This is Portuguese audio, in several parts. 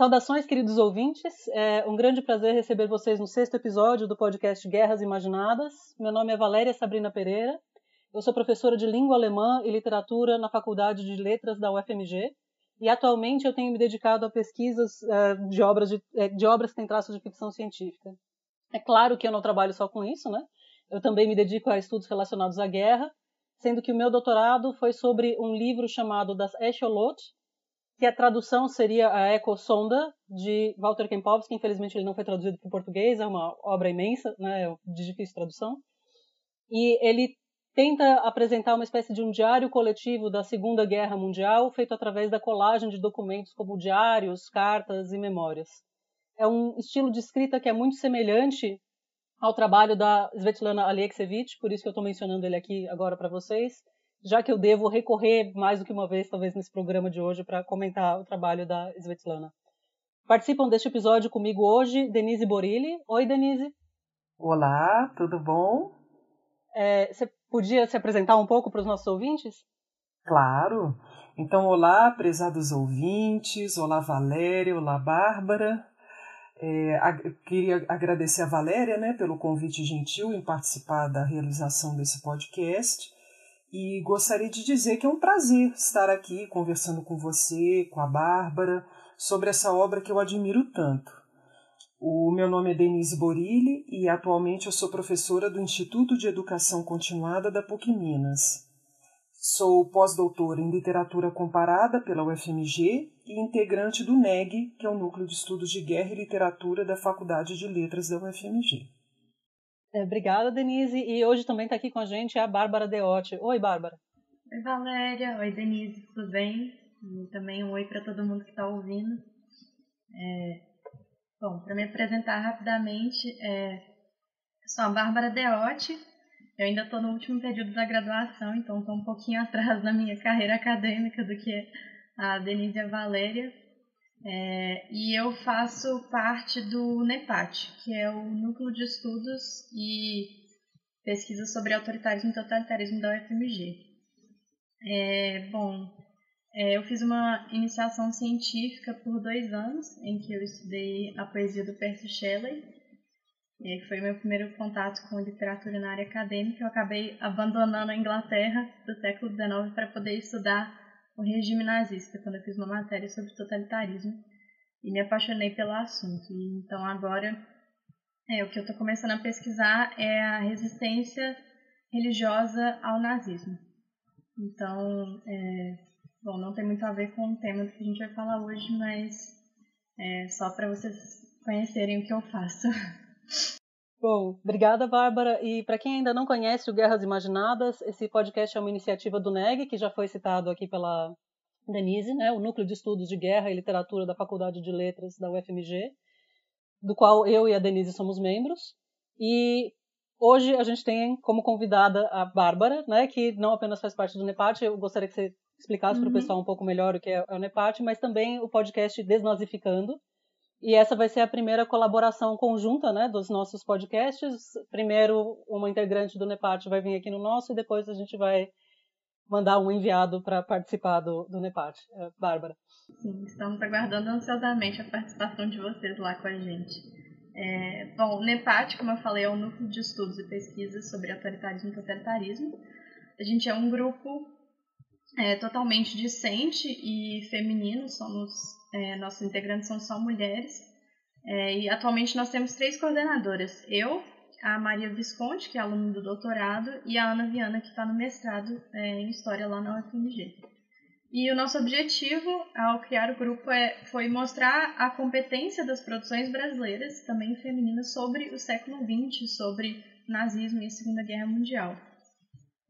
saudações, queridos ouvintes. É um grande prazer receber vocês no sexto episódio do podcast Guerras Imaginadas. Meu nome é Valéria Sabrina Pereira. Eu sou professora de língua alemã e literatura na Faculdade de Letras da UFMG. E atualmente eu tenho me dedicado a pesquisas uh, de, obras de, é, de obras que têm traços de ficção científica. É claro que eu não trabalho só com isso, né? Eu também me dedico a estudos relacionados à guerra, sendo que o meu doutorado foi sobre um livro chamado Das Echolot, que a tradução seria a Ecosonda, de Walter Kempowski. Infelizmente ele não foi traduzido para o português, é uma obra imensa, né, de difícil tradução. E ele tenta apresentar uma espécie de um diário coletivo da Segunda Guerra Mundial, feito através da colagem de documentos como diários, cartas e memórias. É um estilo de escrita que é muito semelhante ao trabalho da Svetlana Alexievich, por isso que eu estou mencionando ele aqui agora para vocês, já que eu devo recorrer mais do que uma vez, talvez, nesse programa de hoje, para comentar o trabalho da Svetlana. Participam deste episódio comigo hoje Denise Borilli. Oi, Denise. Olá, tudo bom? É, você podia se apresentar um pouco para os nossos ouvintes? Claro. Então, olá, prezados ouvintes. Olá, Valéria. Olá, Bárbara. É, queria agradecer a Valéria né, pelo convite gentil em participar da realização desse podcast. E gostaria de dizer que é um prazer estar aqui conversando com você, com a Bárbara, sobre essa obra que eu admiro tanto. O meu nome é Denise Borilli e atualmente eu sou professora do Instituto de Educação Continuada da PUC Minas. Sou pós-doutora em Literatura Comparada pela UFMG e integrante do NEG, que é o Núcleo de Estudos de Guerra e Literatura da Faculdade de Letras da UFMG. É, obrigada, Denise. E hoje também está aqui com a gente a Bárbara Deotti. Oi, Bárbara. Oi, Valéria. Oi, Denise. Tudo bem? E também um oi para todo mundo que está ouvindo. É... Bom, para me apresentar rapidamente, é... sou a Bárbara Deotti. Eu ainda estou no último período da graduação, então estou um pouquinho atrás da minha carreira acadêmica do que a Denise e a Valéria. É, e eu faço parte do NEPAT, que é o Núcleo de Estudos e Pesquisas sobre Autoritarismo e Totalitarismo da UFMG. É, bom, é, eu fiz uma iniciação científica por dois anos, em que eu estudei a poesia do Percy Shelley, que foi meu primeiro contato com literatura na área acadêmica. Eu acabei abandonando a Inglaterra do século XIX para poder estudar o regime nazista, quando eu fiz uma matéria sobre totalitarismo e me apaixonei pelo assunto. E, então agora é, o que eu estou começando a pesquisar é a resistência religiosa ao nazismo. Então, é, bom, não tem muito a ver com o tema que a gente vai falar hoje, mas é só para vocês conhecerem o que eu faço. Bom, obrigada, Bárbara. E para quem ainda não conhece o Guerras Imaginadas, esse podcast é uma iniciativa do NEG, que já foi citado aqui pela Denise, né, o Núcleo de Estudos de Guerra e Literatura da Faculdade de Letras da UFMG, do qual eu e a Denise somos membros. E hoje a gente tem como convidada a Bárbara, né, que não apenas faz parte do NEPAT, eu gostaria que você explicasse uhum. para o pessoal um pouco melhor o que é o NEPAT, mas também o podcast Desnazificando, e essa vai ser a primeira colaboração conjunta né, dos nossos podcasts. Primeiro, uma integrante do NEPAT vai vir aqui no nosso e depois a gente vai mandar um enviado para participar do, do NEPAT. É, Bárbara. Sim, estamos aguardando ansiosamente a participação de vocês lá com a gente. É, bom, o NEPAT, como eu falei, é um núcleo de estudos e pesquisas sobre autoritarismo e totalitarismo. A gente é um grupo é, totalmente discente e feminino, somos é, nossos integrantes são só mulheres. É, e atualmente nós temos três coordenadoras. Eu, a Maria Visconti, que é aluna do doutorado, e a Ana Viana, que está no mestrado é, em História lá na UFMG. E o nosso objetivo ao criar o grupo é, foi mostrar a competência das produções brasileiras, também femininas, sobre o século XX, sobre nazismo e a Segunda Guerra Mundial.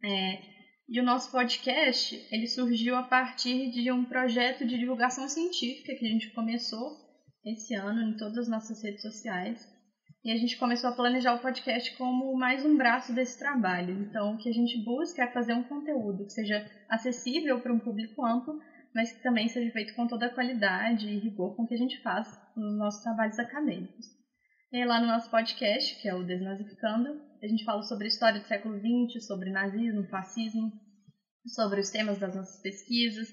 É, e o nosso podcast, ele surgiu a partir de um projeto de divulgação científica que a gente começou esse ano em todas as nossas redes sociais. E a gente começou a planejar o podcast como mais um braço desse trabalho. Então, o que a gente busca é fazer um conteúdo que seja acessível para um público amplo, mas que também seja feito com toda a qualidade e rigor com que a gente faz nos nossos trabalhos acadêmicos. E lá no nosso podcast, que é o Desnazificando, a gente fala sobre a história do século XX, sobre nazismo, fascismo, sobre os temas das nossas pesquisas.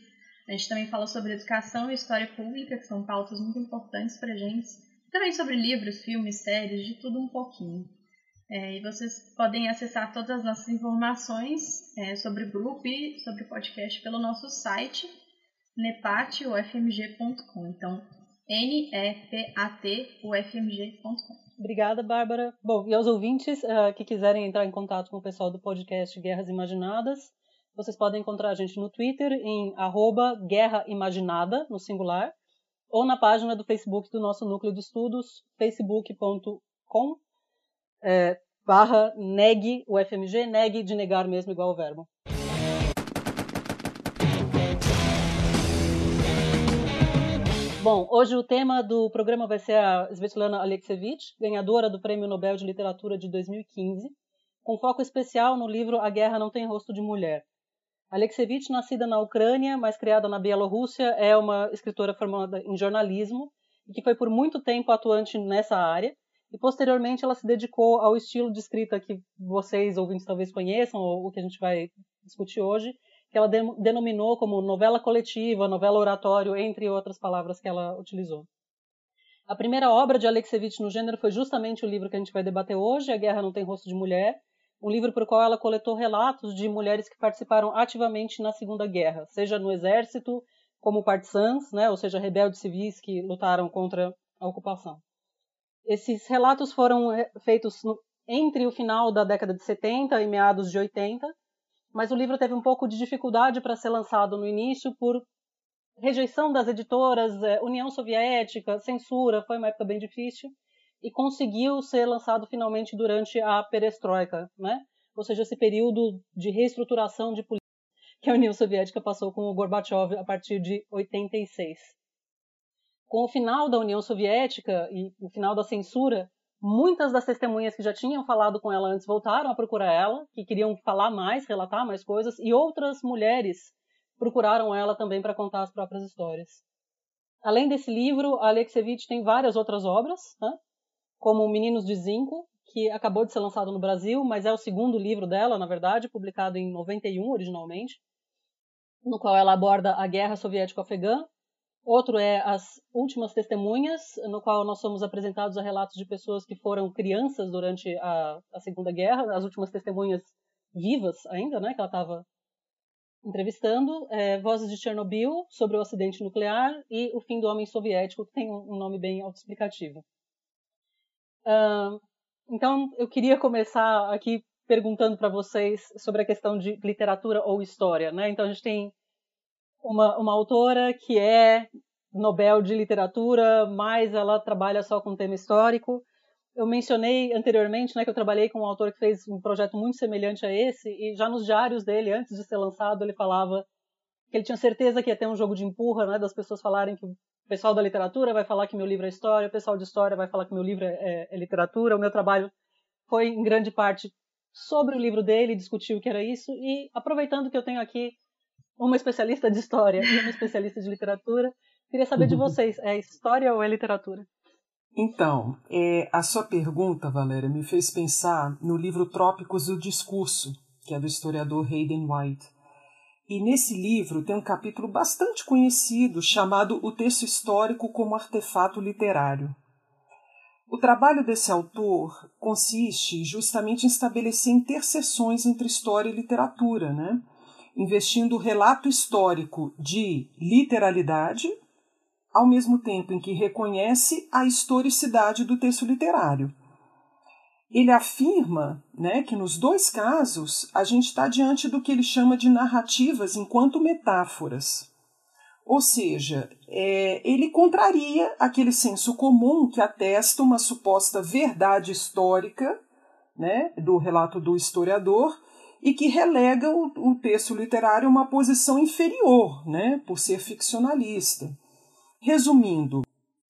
A gente também fala sobre educação e história pública, que são pautas muito importantes para a gente. Também sobre livros, filmes, séries, de tudo um pouquinho. É, e vocês podem acessar todas as nossas informações é, sobre o grupo e sobre o podcast pelo nosso site nepatufmg.com. Então, N-E-P-A-T-U-F-M-G.com. Obrigada, Bárbara. Bom, e aos ouvintes uh, que quiserem entrar em contato com o pessoal do podcast Guerras Imaginadas, vocês podem encontrar a gente no Twitter em arroba Guerra Imaginada, no singular, ou na página do Facebook do nosso núcleo de estudos, facebook.com é, barra neg o FMG, neg de negar mesmo igual o verbo. Bom, hoje o tema do programa vai ser a Svetlana Alexievich, ganhadora do Prêmio Nobel de Literatura de 2015, com foco especial no livro A Guerra Não Tem Rosto de Mulher. Alexievich, nascida na Ucrânia, mas criada na Bielorrússia, é uma escritora formada em jornalismo e que foi por muito tempo atuante nessa área. E posteriormente ela se dedicou ao estilo de escrita que vocês ouvintes talvez conheçam, ou o que a gente vai discutir hoje, que ela denominou como novela coletiva, novela oratório, entre outras palavras que ela utilizou. A primeira obra de Alexievich no gênero foi justamente o livro que a gente vai debater hoje, A Guerra Não Tem Rosto de Mulher, um livro por qual ela coletou relatos de mulheres que participaram ativamente na Segunda Guerra, seja no exército, como partisans, né, ou seja, rebeldes civis que lutaram contra a ocupação. Esses relatos foram feitos entre o final da década de 70 e meados de 80, mas o livro teve um pouco de dificuldade para ser lançado no início por rejeição das editoras, é, União Soviética, censura, foi uma época bem difícil, e conseguiu ser lançado finalmente durante a perestroika, né? ou seja, esse período de reestruturação de política que a União Soviética passou com o Gorbachev a partir de 86. Com o final da União Soviética e o final da censura, Muitas das testemunhas que já tinham falado com ela antes voltaram a procurar ela, que queriam falar mais, relatar mais coisas, e outras mulheres procuraram ela também para contar as próprias histórias. Além desse livro, a Alexievich tem várias outras obras, né? como Meninos de Zinco, que acabou de ser lançado no Brasil, mas é o segundo livro dela, na verdade, publicado em 91 originalmente, no qual ela aborda a guerra soviético-afegã Outro é As Últimas Testemunhas, no qual nós somos apresentados a relatos de pessoas que foram crianças durante a, a Segunda Guerra, as últimas testemunhas vivas ainda, né, que ela estava entrevistando. É, Vozes de Chernobyl, sobre o acidente nuclear, e O Fim do Homem Soviético, que tem um, nome bem autoexplicativo. Uh, então, eu queria começar aqui perguntando para vocês sobre a questão de literatura ou história. Né? Então, a gente tem uma, uma autora que é Nobel de Literatura, mas ela trabalha só com tema histórico. Eu mencionei anteriormente né, que eu trabalhei com um autor que fez um projeto muito semelhante a esse, e já nos diários dele, antes de ser lançado, ele falava que ele tinha certeza que ia ter um jogo de empurra, né, das pessoas falarem que o pessoal da literatura vai falar que meu livro é história, o pessoal de história vai falar que meu livro é, é, é literatura. O meu trabalho foi, em grande parte, sobre o livro dele, discutir o que era isso, e aproveitando que eu tenho aqui uma especialista de história e uma especialista de literatura. Queria saber de uhum. vocês, é história ou é literatura? Então, é, a sua pergunta, Valéria, me fez pensar no livro Trópicos do Discurso, que é do historiador Hayden White. E nesse livro tem um capítulo bastante conhecido chamado O Texto Histórico como Artefato Literário. O trabalho desse autor consiste justamente em estabelecer interseções entre história e literatura, né? Investindo o relato histórico de literalidade, ao mesmo tempo em que reconhece a historicidade do texto literário. Ele afirma né, que nos dois casos a gente está diante do que ele chama de narrativas enquanto metáforas. Ou seja, é, ele contraria aquele senso comum que atesta uma suposta verdade histórica né, do relato do historiador e que relega o, o texto literário a uma posição inferior, né, por ser ficcionalista. Resumindo,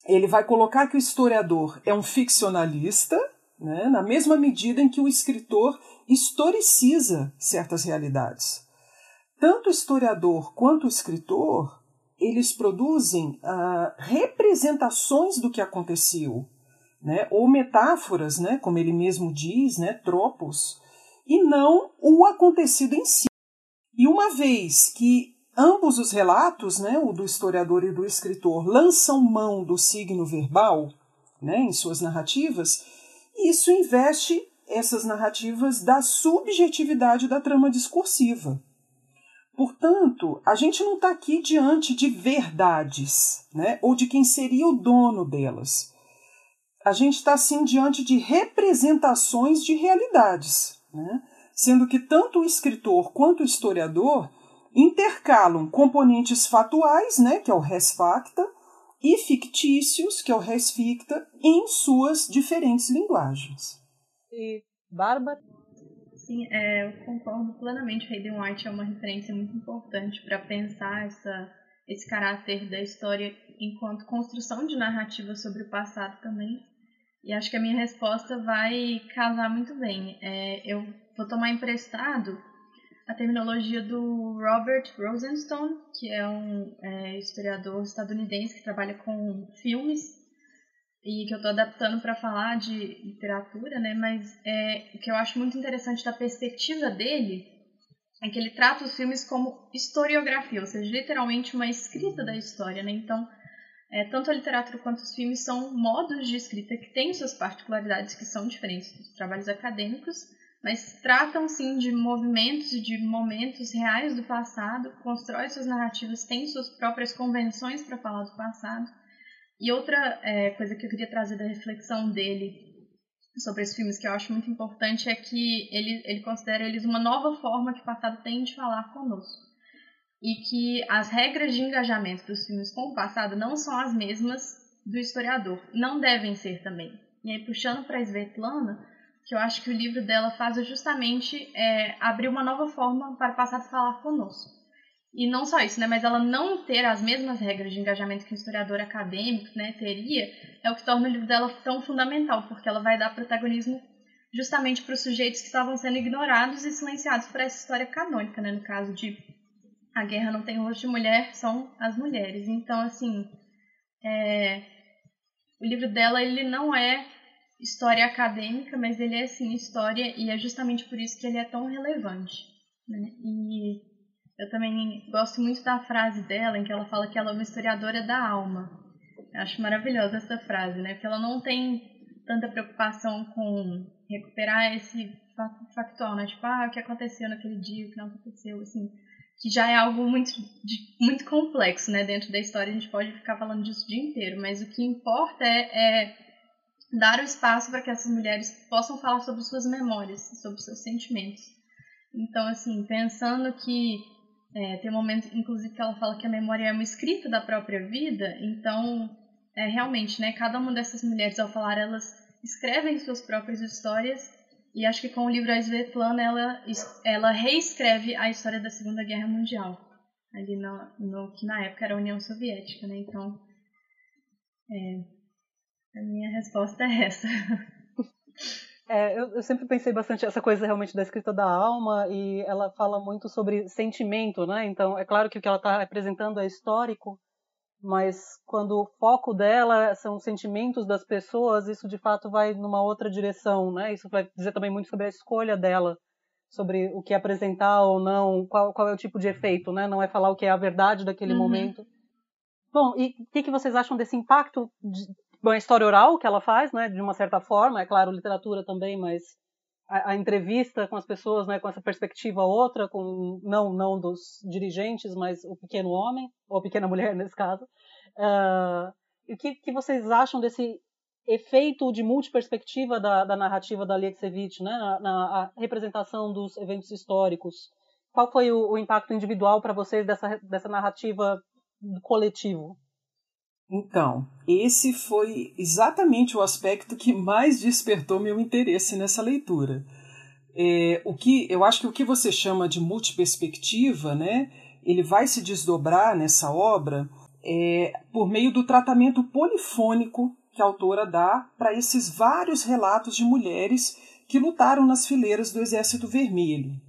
ele vai colocar que o historiador é um ficcionalista, né, na mesma medida em que o escritor historiciza certas realidades. Tanto o historiador quanto o escritor, eles produzem ah, representações do que aconteceu, né, ou metáforas, né, como ele mesmo diz, né, tropos, e não o acontecido em si. E uma vez que ambos os relatos, né, o do historiador e do escritor, lançam mão do signo verbal né, em suas narrativas, isso investe essas narrativas da subjetividade da trama discursiva. Portanto, a gente não está aqui diante de verdades, né, ou de quem seria o dono delas. A gente está, sim, diante de representações de realidades, né, sendo que tanto o escritor quanto o historiador intercalam componentes fatuais, né, que é o res facta, e fictícios, que é o res ficta, em suas diferentes linguagens. E Bárbara? Sim, é, eu concordo plenamente. Hayden White é uma referência muito importante para pensar essa, esse caráter da história enquanto construção de narrativa sobre o passado também. E acho que a minha resposta vai casar muito bem. É, eu vou tomar emprestado a terminologia do Robert Rosenstone, que é um é, historiador estadunidense que trabalha com filmes e que eu estou adaptando para falar de literatura, né? Mas é, o que eu acho muito interessante da perspectiva dele é que ele trata os filmes como historiografia, ou seja, literalmente uma escrita da história, né? Então, é, tanto a literatura quanto os filmes são modos de escrita que têm suas particularidades que são diferentes dos trabalhos acadêmicos, mas tratam sim de movimentos e de momentos reais do passado, constrói suas narrativas, têm suas próprias convenções para falar do passado e outra é, coisa que eu queria trazer da reflexão dele sobre esses filmes que eu acho muito importante é que ele, ele considera eles uma nova forma que o passado tem de falar conosco. E que as regras de engajamento dos filmes com o passado não são as mesmas do historiador. Não devem ser também. E aí, puxando para a Svetlana, que eu acho que o livro dela faz justamente é, abrir uma nova forma para o passado falar conosco. E não só isso, né, mas ela não ter as mesmas regras de engajamento que um historiador acadêmico né, teria, é o que torna o livro dela tão fundamental, porque ela vai dar protagonismo justamente para os sujeitos que estavam sendo ignorados e silenciados por essa história canônica, né, no caso de A Guerra Não Tem Rosto de Mulher, são as mulheres. Então, assim, é, o livro dela ele não é história acadêmica, mas ele é, sim, história, e é justamente por isso que ele é tão relevante. Né? E eu também gosto muito da frase dela, em que ela fala que ela é uma historiadora da alma. Eu acho maravilhosa essa frase, né? Porque ela não tem tanta preocupação com recuperar esse factual, né? Tipo, ah, o que aconteceu naquele dia, o que não aconteceu, assim. Que já é algo muito, muito complexo, né? Dentro da história a gente pode ficar falando disso o dia inteiro, mas o que importa é, é dar o espaço para que essas mulheres possam falar sobre suas memórias, sobre seus sentimentos. Então, assim, pensando que é, tem um momento, inclusive, que ela fala que a memória é uma escrita da própria vida, então, é, realmente, né, cada uma dessas mulheres, ao falar, elas escrevem suas próprias histórias, e acho que com o livro A Svetlana, ela, ela reescreve a história da Segunda Guerra Mundial, ali no, no que na época era a União Soviética, né, então, é, a minha resposta é essa. É, eu, eu, sempre pensei bastante essa coisa realmente da escrita da alma e ela fala muito sobre sentimento, né? Então é claro que o que ela está representando é histórico, mas quando o foco dela são os sentimentos das pessoas, isso de fato vai numa outra direção, né? Isso vai dizer também muito sobre a escolha dela, sobre o que apresentar ou não, qual, qual é o tipo de efeito, né? Não é falar o que é a verdade daquele uhum. momento. Bom, e o que, que vocês acham desse impacto de, Bom, a história oral que ela faz, né, de uma certa forma, é claro, literatura também, mas a, entrevista com as pessoas, né, com essa perspectiva outra, com não não dos dirigentes, mas o pequeno homem ou a pequena mulher nesse caso. Uh, o que, que vocês acham desse efeito de multiperspectiva da, da narrativa da Alieksevich, né, na, na representação dos eventos históricos? Qual foi o, o impacto individual para vocês dessa, dessa narrativa coletivo? Então, esse foi exatamente o aspecto que mais despertou meu interesse nessa leitura. É, o que eu acho que o que você chama de multiperspectiva, né, ele vai se desdobrar nessa obra é, por meio do tratamento polifônico que a autora dá para esses vários relatos de mulheres que lutaram nas fileiras do Exército Vermelho.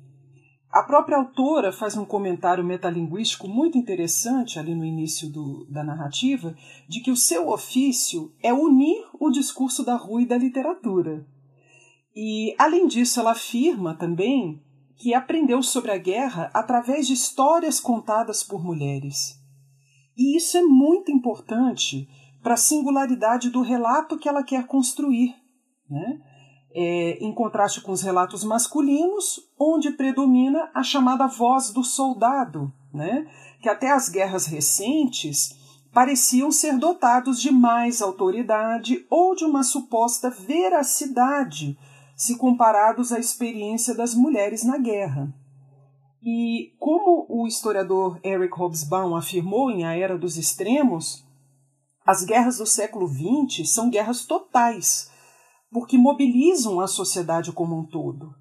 A própria autora faz um comentário metalinguístico muito interessante ali no início do, da narrativa, de que o seu ofício é unir o discurso da rua e da literatura. E, além disso, ela afirma também que aprendeu sobre a guerra através de histórias contadas por mulheres. E isso é muito importante para a singularidade do relato que ela quer construir, né? É, em contraste com os relatos masculinos, onde predomina a chamada voz do soldado, né? que até as guerras recentes pareciam ser dotados de mais autoridade ou de uma suposta veracidade se comparados à experiência das mulheres na guerra. E como o historiador Eric Hobsbawm afirmou em A Era dos Extremos, as guerras do século XX são guerras totais, porque mobilizam a sociedade como um todo.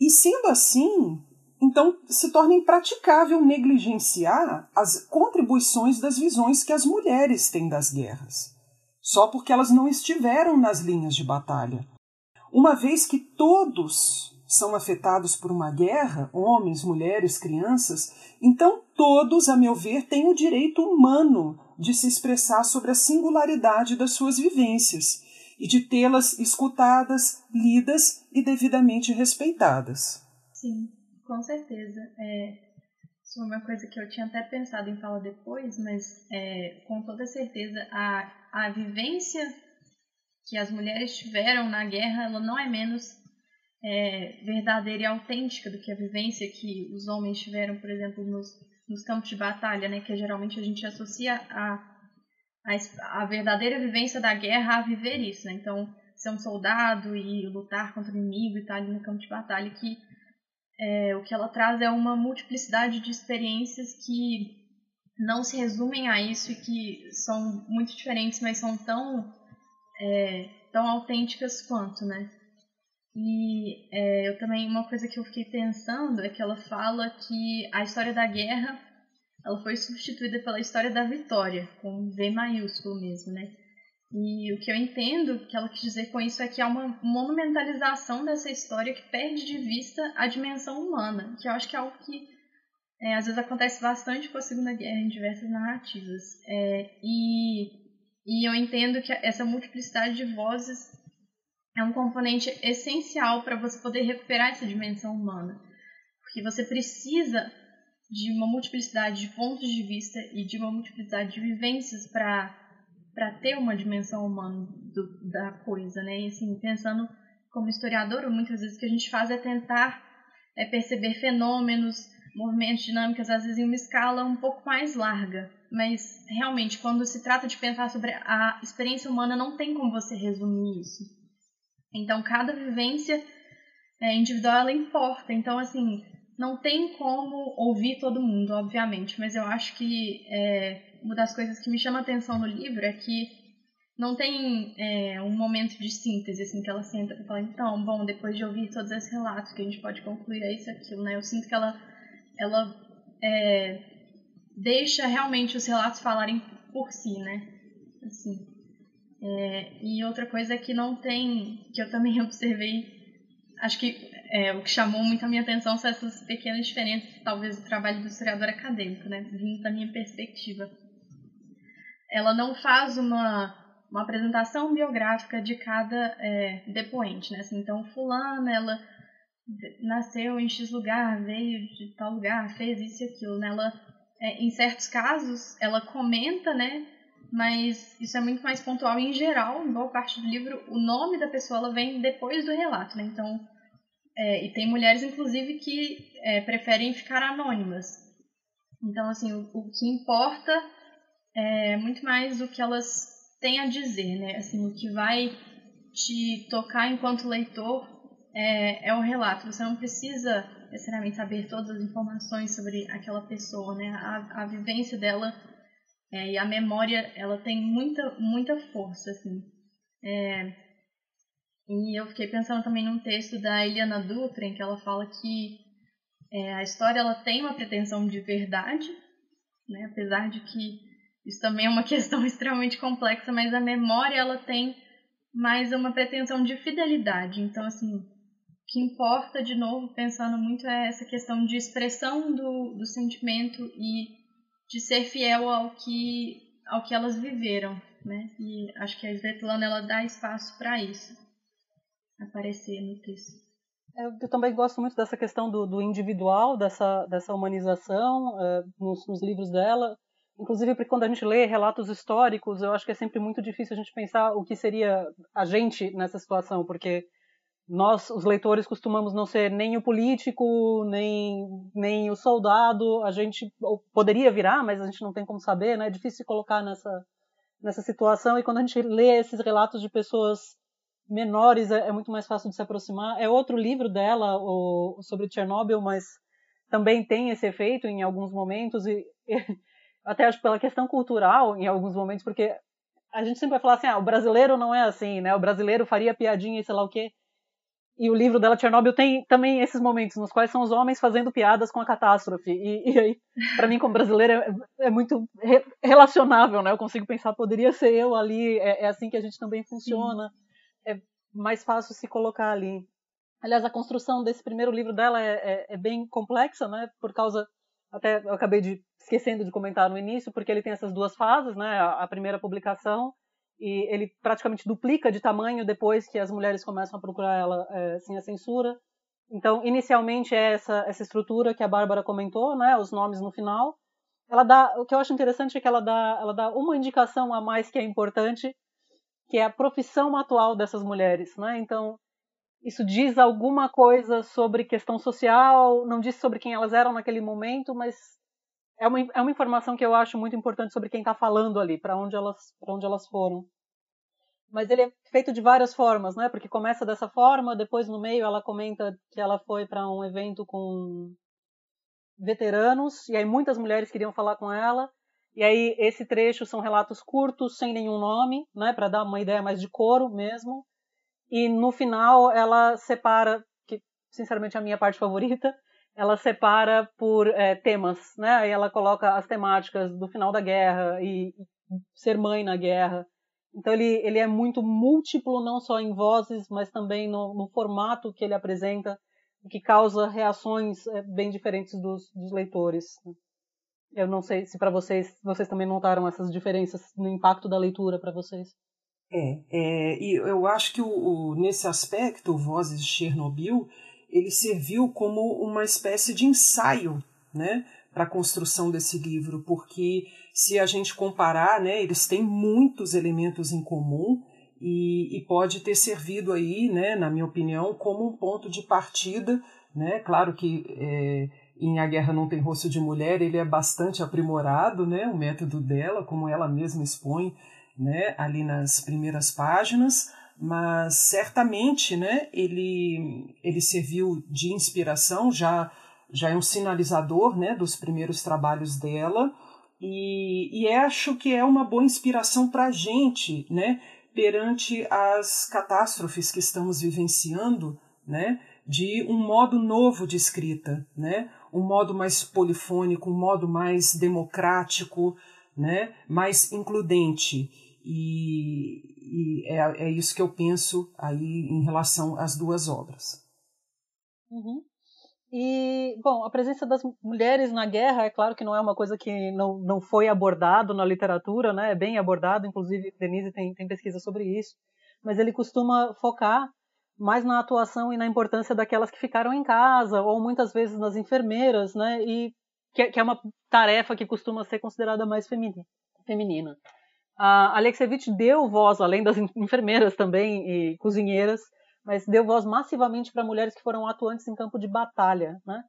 E sendo assim, então se torna impraticável negligenciar as contribuições das visões que as mulheres têm das guerras, só porque elas não estiveram nas linhas de batalha. Uma vez que todos são afetados por uma guerra, homens, mulheres, crianças, então todos, a meu ver, têm o direito humano de se expressar sobre a singularidade das suas vivências e de tê-las escutadas, lidas e devidamente respeitadas. Sim, com certeza. É, isso é uma coisa que eu tinha até pensado em falar depois, mas é, com toda certeza a, a vivência que as mulheres tiveram na guerra, ela não é menos é, verdadeira e autêntica do que a vivência que os homens tiveram, por exemplo, nos, nos campos de batalha, né, que geralmente a gente associa a, a, a verdadeira vivência da guerra a viver isso. Né? Então, ser um soldado e lutar contra o inimigo e estar ali no campo de batalha, que é, o que ela traz é uma multiplicidade de experiências que não se resumem a isso e que são muito diferentes, mas são tão é, tão autênticas quanto, né? E é, eu também, uma coisa que eu fiquei pensando é que ela fala que a história da guerra ela foi substituída pela história da vitória, com V maiúsculo mesmo, né? E o que eu entendo que ela quis dizer com isso é que há uma monumentalização dessa história que perde de vista a dimensão humana, que eu acho que é algo que é, às vezes acontece bastante com a Segunda Guerra em diversas narrativas. É, e e eu entendo que essa multiplicidade de vozes é um componente essencial para você poder recuperar essa dimensão humana. Porque você precisa de uma multiplicidade de pontos de vista e de uma multiplicidade de vivências para para ter uma dimensão humana do, da coisa, né? E assim, pensando como historiador, muitas vezes o que a gente faz é tentar é, perceber fenômenos, movimentos, dinâmicas, às vezes em uma escala um pouco mais larga mas realmente, quando se trata de pensar sobre a experiência humana, não tem como você resumir isso. Então, cada vivência é, individual ela importa. Então, assim, não tem como ouvir todo mundo, obviamente, mas eu acho que é, uma das coisas que me chama atenção no livro é que não tem é, um momento de síntese, assim, que ela senta para falar, então, bom, depois de ouvir todos esses relatos, que a gente pode concluir é isso aquilo, né? Eu sinto que ela, ela é, deixa realmente os relatos falarem por si, né? Assim. É, e outra coisa que não tem, que eu também observei, acho que é, o que chamou muito a minha atenção são essas pequenas diferenças, talvez, do trabalho do historiador acadêmico, né? Vindo da minha perspectiva. Ela não faz uma, uma apresentação biográfica de cada é, depoente, né? Assim, então, fulana, ela nasceu em X lugar, veio de tal lugar, fez isso e aquilo, né? Ela é, em certos casos, ela comenta, né? Mas isso é muito mais pontual em geral, em boa parte do livro, o nome da pessoa ela vem depois do relato, né? Então, é, e tem mulheres, inclusive, que é, preferem ficar anônimas. Então, assim, o, o, que importa é muito mais o que elas têm a dizer, né? Assim, o que vai te tocar enquanto leitor é, é o relato. Você não precisa necessariamente saber todas as informações sobre aquela pessoa, né? A, a vivência dela é, e a memória, ela tem muita, muita força, assim. É, e eu fiquei pensando também num texto da Eliana Dutra, em que ela fala que é, a história ela tem uma pretensão de verdade, né? apesar de que isso também é uma questão extremamente complexa, mas a memória ela tem mais uma pretensão de fidelidade. Então, assim, que importa, de novo, pensando muito, é essa questão de expressão do, do sentimento e de ser fiel ao que, ao que elas viveram, né? E acho que a Svetlana, ela dá espaço para isso aparecer no texto. Eu também gosto muito dessa questão do, do individual, dessa, dessa humanização uh, nos, nos, livros dela. Inclusive, porque quando a gente lê relatos históricos, eu acho que é sempre muito difícil a gente pensar o que seria a gente nessa situação, porque nós, os leitores, costumamos não ser nem o político, nem, nem o soldado. A gente poderia virar, mas a gente não tem como saber, né? É difícil se colocar nessa, nessa situação. E quando a gente lê esses relatos de pessoas menores, é, é muito mais fácil de se aproximar. É outro livro dela, o, sobre Chernobyl, mas também tem esse efeito em alguns momentos. E, e até acho pela questão cultural, em alguns momentos, porque a gente sempre vai falar assim: ah, o brasileiro não é assim, né? O brasileiro faria piadinha e sei lá o quê. E o livro dela, Chernobyl, tem também esses momentos nos quais são os homens fazendo piadas com a catástrofe. E, e aí, para mim, como brasileira, é, é muito re relacionável, né? Eu consigo pensar, poderia ser eu ali, é, é assim que a gente também funciona. Sim. Mais fácil se colocar ali. Aliás, a construção desse primeiro livro dela é, é, é, bem complexa, né? Por causa. Até eu acabei de esquecendo de comentar no início, porque ele tem essas duas fases, né? A, a primeira publicação e ele praticamente duplica de tamanho depois que as mulheres começam a procurar ela é, sem a censura. Então, inicialmente é essa, essa estrutura que a Bárbara comentou, né, os nomes no final. Ela dá, o que eu acho interessante é que ela dá, ela dá uma indicação a mais que é importante, que é a profissão atual dessas mulheres, né? Então, isso diz alguma coisa sobre questão social, não diz sobre quem elas eram naquele momento, mas é uma, é uma informação que eu acho muito importante sobre quem está falando ali, para onde elas onde elas foram. Mas ele é feito de várias formas, né? Porque começa dessa forma, depois no meio ela comenta que ela foi para um evento com veteranos e aí muitas mulheres queriam falar com ela. E aí esse trecho são relatos curtos, sem nenhum nome, né, para dar uma ideia mais de coro mesmo. E no final ela separa, que sinceramente é a minha parte favorita, ela separa por é, temas, né? Aí ela coloca as temáticas do final da guerra e, ser mãe na guerra. Então ele, ele é muito múltiplo, não só em vozes, mas também no, no formato que ele apresenta, que causa reações é, bem diferentes dos, dos leitores. Eu não sei se para vocês, vocês também notaram essas diferenças no impacto da leitura para vocês. É, é, e eu acho que o, o, nesse aspecto, Vozes de Chernobyl, ele serviu como uma espécie de ensaio né, para a construção desse livro, porque se a gente comparar, né, eles têm muitos elementos em comum e, e pode ter servido aí, né, na minha opinião, como um ponto de partida. Né? Claro que é, em A Guerra Não Tem Rosto de Mulher ele é bastante aprimorado, né, o método dela, como ela mesma expõe né, ali nas primeiras páginas, mas certamente né, ele, ele serviu de inspiração, já, já é um sinalizador né, dos primeiros trabalhos dela, e, e acho que é uma boa inspiração para a gente né, perante as catástrofes que estamos vivenciando, né, de um modo novo de escrita, né, um modo mais polifônico, um modo mais democrático, né, mais includente. E, e é, é isso que eu penso aí em relação às duas obras. Uhum. E, bom, a presença das mulheres na guerra, é claro que não é uma coisa que não, não foi abordado na literatura, né? É bem abordado, inclusive Denise tem, tem pesquisa sobre isso. Mas ele costuma focar mais na atuação e na importância daquelas que ficaram em casa, ou muitas vezes nas enfermeiras, né? E que, que é uma tarefa que costuma ser considerada mais feminina. A Alexevich deu voz, além das enfermeiras também e cozinheiras, mas deu voz massivamente para mulheres que foram atuantes em campo de batalha. Né?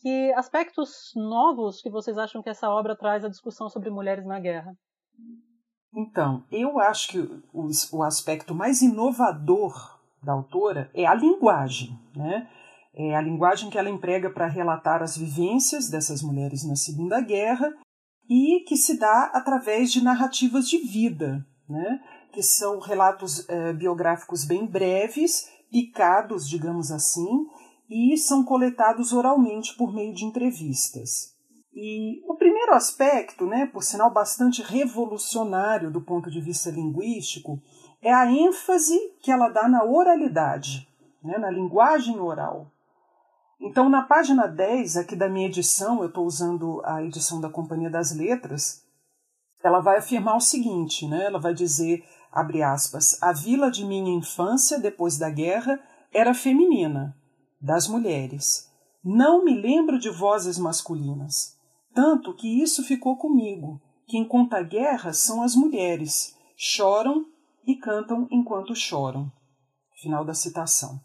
Que aspectos novos que vocês acham que essa obra traz à discussão sobre mulheres na guerra? Então, eu acho que o, o aspecto mais inovador da autora é a linguagem, né? É a linguagem que ela emprega para relatar as vivências dessas mulheres na Segunda Guerra e que se dá através de narrativas de vida, né? que são relatos eh, biográficos bem breves, picados, digamos assim, e são coletados oralmente por meio de entrevistas. E o primeiro aspecto, né, por sinal bastante revolucionário do ponto de vista linguístico, é a ênfase que ela dá na oralidade, né, na linguagem oral. Então, na página 10 aqui da minha edição, eu estou usando a edição da Companhia das Letras, ela vai afirmar o seguinte, né? ela vai dizer, abre aspas, a vila de minha infância, depois da guerra, era feminina. das mulheres. Não me lembro de vozes masculinas, tanto que isso ficou comigo. Quem conta a guerra são as mulheres, choram e cantam enquanto choram. Final da citação.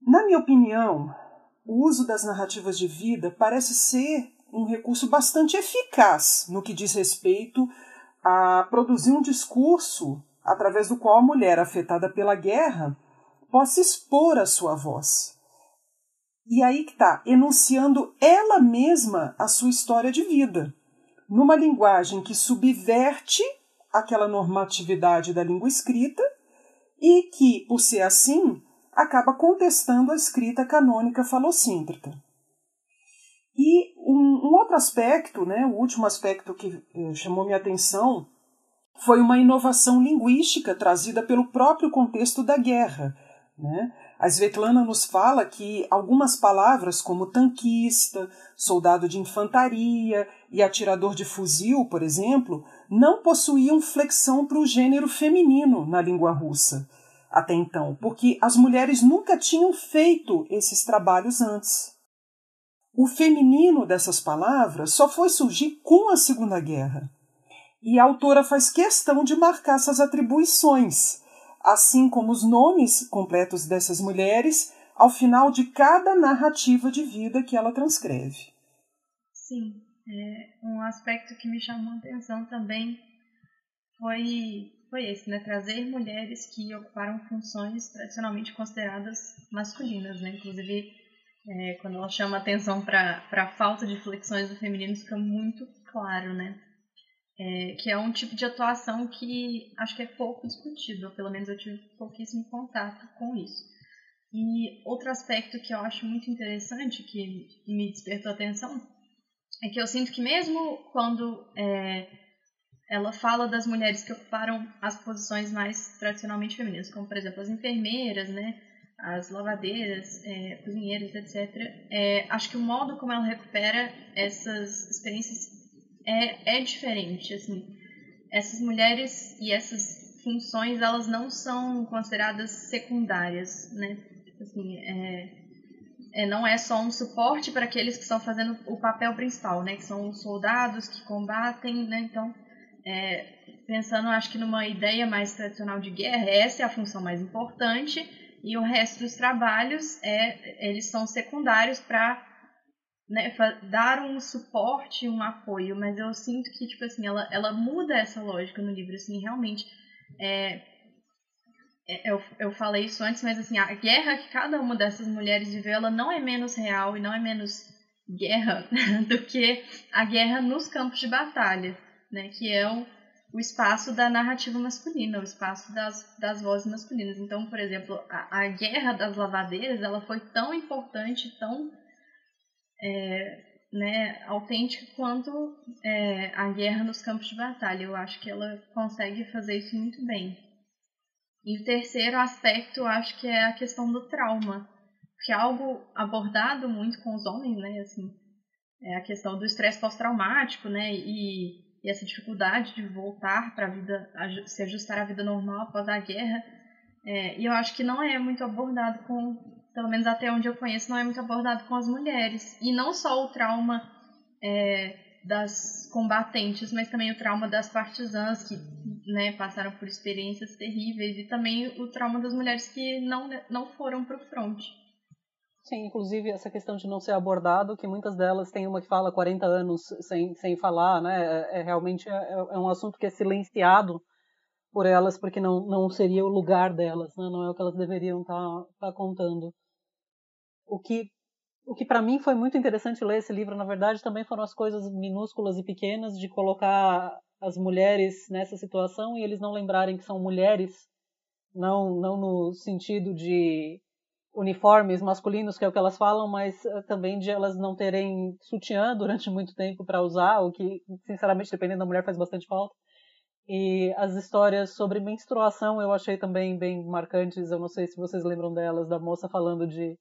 Na minha opinião, o uso das narrativas de vida parece ser um recurso bastante eficaz no que diz respeito a produzir um discurso através do qual a mulher afetada pela guerra possa expor a sua voz. E aí que está, enunciando ela mesma a sua história de vida, numa linguagem que subverte aquela normatividade da língua escrita e que, por ser assim, acaba contestando a escrita canônica falocêntrica. E um, um, outro aspecto, né, o último aspecto que eh, chamou minha atenção, foi uma inovação linguística trazida pelo próprio contexto da guerra, né? A Svetlana nos fala que algumas palavras, como tanquista, soldado de infantaria e atirador de fuzil, por exemplo, não possuíam flexão para o gênero feminino na língua russa até então, porque as mulheres nunca tinham feito esses trabalhos antes. O feminino dessas palavras só foi surgir com a Segunda Guerra. E a autora faz questão de marcar essas atribuições assim como os nomes completos dessas mulheres ao final de cada narrativa de vida que ela transcreve. Sim, é, um aspecto que me chamou a atenção também foi, foi esse, né? Trazer mulheres que ocuparam funções tradicionalmente consideradas masculinas, né? Inclusive, é, quando ela chama atenção para a falta de flexões do feminino, fica muito claro, né? é, que é um tipo de atuação que acho que é pouco discutido, pelo menos eu tive pouquíssimo contato com isso. E outro aspecto que eu acho muito interessante, que me despertou atenção, é que eu sinto que mesmo quando é, ela fala das mulheres que ocuparam as posições mais tradicionalmente femininas, como por exemplo as enfermeiras, né, as lavadeiras, é, cozinheiras, etc. É, acho que o modo como ela recupera essas experiências é, é diferente, assim. Essas mulheres e essas funções, elas não são consideradas secundárias, né? Assim, é, não é só um suporte para aqueles que estão fazendo o papel principal, né? Que são os soldados que combatem, né? Então, é, pensando, acho que numa ideia mais tradicional de guerra, essa é a função mais importante e o resto dos trabalhos é, eles são secundários para né, dar um suporte, um apoio, mas eu sinto que, tipo assim, ela, ela muda essa lógica no livro, assim, realmente, é, é, eu, eu falei isso antes, mas assim, a guerra que cada uma dessas mulheres viveu, ela não é menos real e não é menos guerra do que a guerra nos campos de batalha, né, que é o, o espaço da narrativa masculina, o espaço das, das vozes masculinas. Então, por exemplo, a, a guerra das lavadeiras, ela foi tão importante, tão é, né, autêntica quanto é, a guerra nos campos de batalha. Eu acho que ela consegue fazer isso muito bem. E o terceiro aspecto, acho que é a questão do trauma, que é algo abordado muito com os homens, né, assim, é a questão do estresse pós-traumático, né, e, e, essa dificuldade de voltar para a vida, se ajustar à vida normal após a guerra. É, e eu acho que não é muito abordado com pelo menos até onde eu conheço, não é muito abordado com as mulheres. E não só o trauma é, das combatentes, mas também o trauma das partisãs que né, passaram por experiências terríveis e também o trauma das mulheres que não, não foram para o fronte. Sim, inclusive essa questão de não ser abordado, que muitas delas têm uma que fala 40 anos sem, sem falar, né? É, é realmente é, é um assunto que é silenciado por elas porque não, não seria o lugar delas, né? não é o que elas deveriam estar tá, tá contando o que o que para mim foi muito interessante ler esse livro, na verdade, também foram as coisas minúsculas e pequenas de colocar as mulheres nessa situação e eles não lembrarem que são mulheres, não não no sentido de uniformes masculinos, que é o que elas falam, mas eh, também de elas não terem sutiã durante muito tempo para usar, o que, sinceramente, dependendo da mulher, faz bastante falta. E as histórias sobre menstruação eu achei também bem marcantes. Eu não sei se vocês lembram delas, da moça falando de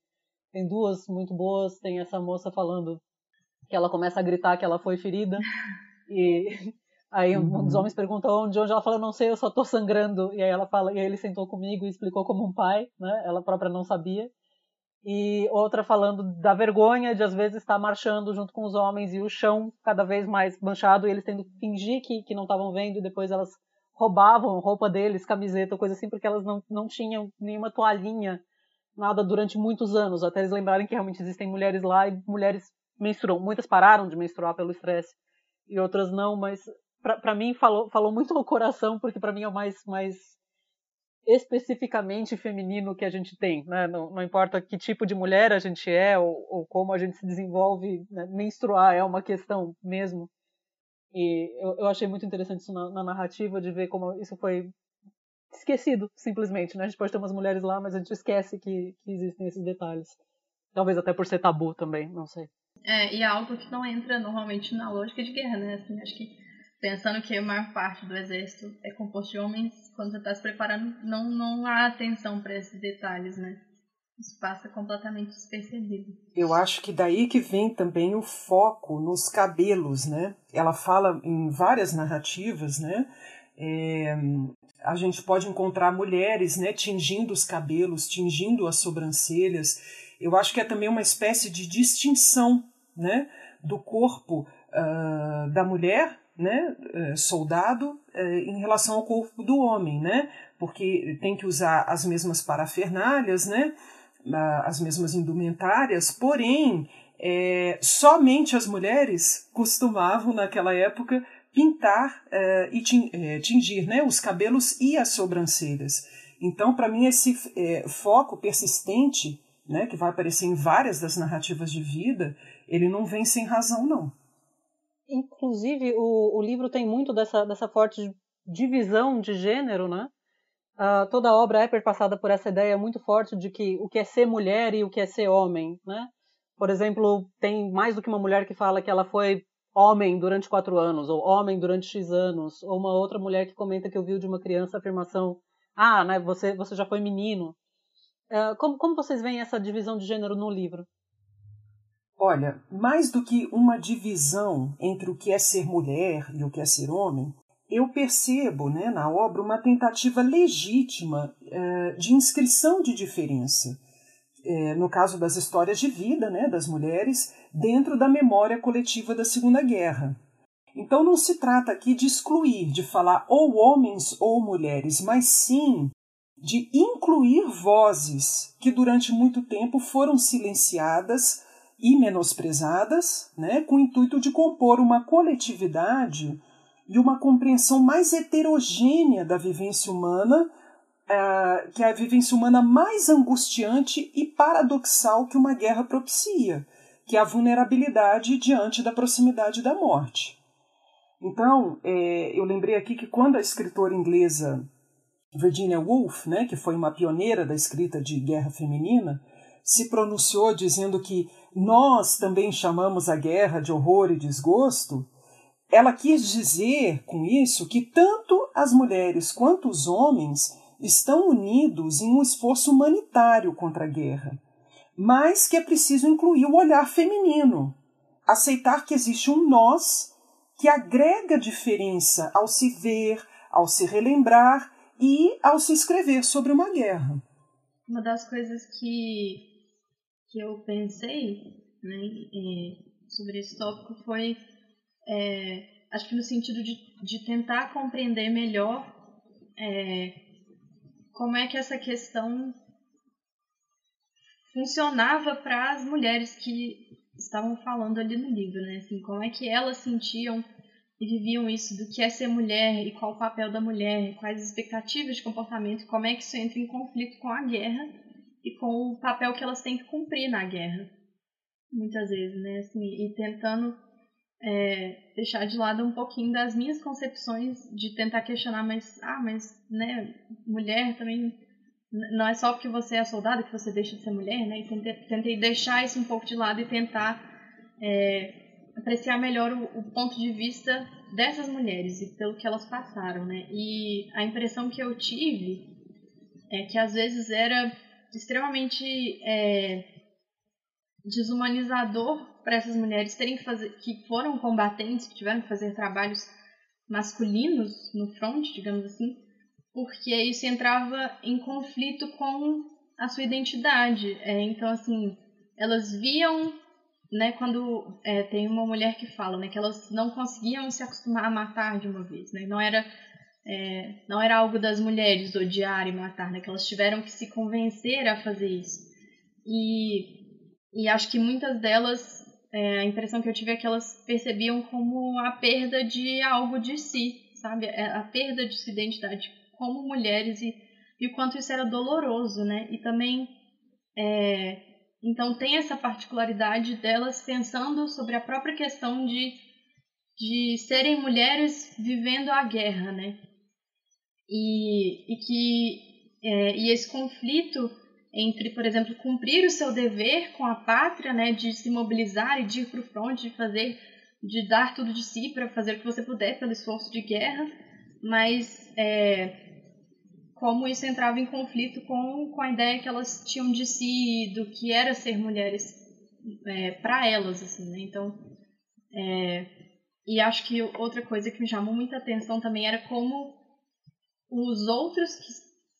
tem duas muito boas. Tem essa moça falando que ela começa a gritar que ela foi ferida. E aí um dos uhum. homens pergunta onde, onde ela fala, não sei, eu só tô sangrando. E aí ela fala, e aí ele sentou comigo e explicou como um pai, né? Ela própria não sabia. e outra falando da vergonha de às vezes estar marchando junto com os homens e o chão cada vez mais manchado e eles tendo que fingir que, que não estavam vendo e depois elas roubavam roupa deles, camiseta, coisa assim, porque elas não, não tinham nenhuma toalhinha, nada durante muitos anos, até eles lembrarem que realmente existem mulheres lá e mulheres menstruam. Muitas pararam de menstruar pelo estresse e outras não, mas para mim falou, falou muito ao coração, porque para mim é o mais, mais especificamente feminino que a gente tem. Né? Não, não, importa que tipo de mulher a gente é ou, ou como a gente se desenvolve, né? menstruar é uma questão mesmo. E eu, eu achei muito interessante isso na, na, narrativa, de ver como isso foi esquecido, simplesmente. Né? A gente pode ter umas mulheres lá, mas a gente esquece que, que existem esses detalhes. Talvez até por ser tabu também, não sei. É, e é algo que não entra normalmente na lógica de guerra, né? Assim, acho que pensando que a maior parte do exército é composto de homens, quando você está se preparando, não, não há atenção para esses detalhes, né? Isso passa completamente despercebido. Eu acho que daí que vem também o foco nos cabelos, né? Ela fala em várias narrativas, né? É, a gente pode encontrar mulheres, né, tingindo os cabelos, tingindo as sobrancelhas. Eu acho que é também uma espécie de distinção, né, do corpo uh, da mulher né, eh, soldado eh, em relação ao corpo do homem, né, porque tem que usar as mesmas parafernálias, né, as mesmas indumentárias, porém é, somente as mulheres costumavam naquela época pintar é, e tingir né, os cabelos e as sobrancelhas. Então, para mim, esse é, foco persistente, né, que vai aparecer em várias das narrativas de vida, ele não vem sem razão, não. Inclusive, o, o livro tem muito dessa, dessa forte divisão de gênero, né? Uh, toda a obra é perpassada por essa ideia muito forte de que o que é ser mulher e o que é ser homem, né? Por exemplo, tem mais do que uma mulher que fala que ela foi homem durante quatro anos, ou homem durante X anos, ou uma outra mulher que comenta que ouviu de uma criança a afirmação, ah, né, você, você já foi menino. Uh, como, como vocês veem essa divisão de gênero no livro? Olha, mais do que uma divisão entre o que é ser mulher e o que é ser homem, eu percebo né, na obra uma tentativa legítima eh, de inscrição de diferença, eh, no caso das histórias de vida né, das mulheres, dentro da memória coletiva da Segunda Guerra. Então não se trata aqui de excluir, de falar ou homens ou mulheres, mas sim de incluir vozes que durante muito tempo foram silenciadas e menosprezadas, né, com o intuito de compor uma coletividade e uma compreensão mais heterogênea da vivência humana, uh, que é a vivência humana mais angustiante e paradoxal que uma guerra propicia, que é a vulnerabilidade diante da proximidade da morte. Então, é, eu lembrei aqui que quando a escritora inglesa Virginia Woolf, né, que foi uma pioneira da escrita de guerra feminina, se pronunciou dizendo que nós também chamamos a guerra de horror e desgosto, ela quis dizer com isso que tanto as mulheres quanto os homens estão unidos em um esforço humanitário contra a guerra, mas que é preciso incluir o olhar feminino, aceitar que existe um nós que agrega diferença ao se ver, ao se relembrar e ao se escrever sobre uma guerra. Uma das coisas que que eu pensei né, sobre esse tópico foi, é, acho que no sentido de, de tentar compreender melhor é, como é que essa questão funcionava para as mulheres que estavam falando ali no livro, né? Assim, como é que elas sentiam e viviam isso do que é ser mulher e qual o papel da mulher, quais as expectativas de comportamento, como é que isso entra em conflito com a guerra e com o papel que elas têm que cumprir na guerra, muitas vezes, né? Assim, e tentando é, deixar de lado um pouquinho das minhas concepções de tentar questionar, mas, ah, mas, né, mulher também não é só porque você é soldado que você deixa de ser mulher, né? E tentei, deixar isso um pouco de lado e tentar é, apreciar melhor o, o, ponto de vista dessas mulheres e pelo que elas passaram, né? E a impressão que eu tive é que às vezes era extremamente é, desumanizador para essas mulheres terem que fazer, que foram combatentes, que tiveram que fazer trabalhos masculinos no front, digamos assim, porque isso entrava em conflito com a sua identidade. É, então, assim, elas viam, né, quando é, tem uma mulher que fala, né, que elas não conseguiam se acostumar a matar de uma vez, né, não era é, não era algo das mulheres odiar e matar, né, que elas tiveram que se convencer a fazer isso. E, e acho que muitas delas, é, a impressão que eu tive é que elas percebiam como a perda de algo de si, sabe, é, a perda de sua identidade como mulheres e e o quanto isso era doloroso, né? E também, é, então tem essa particularidade delas pensando sobre a própria questão de, de serem mulheres vivendo a guerra, né? E, e que é, e esse conflito entre, por exemplo, cumprir o seu dever com a pátria, né, de se mobilizar e de ir para o front, de fazer, de dar tudo de si para fazer o que você puder pelo esforço de guerra, mas é, como isso entrava em conflito com, com a ideia que elas tinham de si, do que era ser mulheres é, para elas, assim, né? Então, é, e acho que outra coisa que me chamou muita atenção também era como os outros que,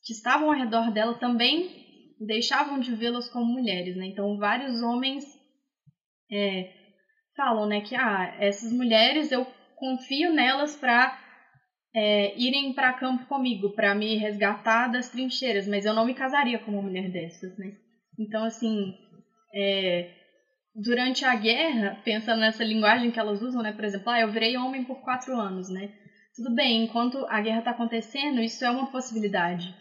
que estavam ao redor dela também deixavam de vê-las como mulheres, né? Então, vários homens é, falam, né, que ah, essas mulheres eu confio nelas para é, irem para campo comigo, para me resgatar das trincheiras, mas eu não me casaria com uma mulher dessas, né? Então, assim, é, durante a guerra, pensando nessa linguagem que elas usam, né? Por exemplo, ah, eu virei homem por quatro anos, né? Tudo bem, enquanto a guerra está acontecendo, isso é uma possibilidade.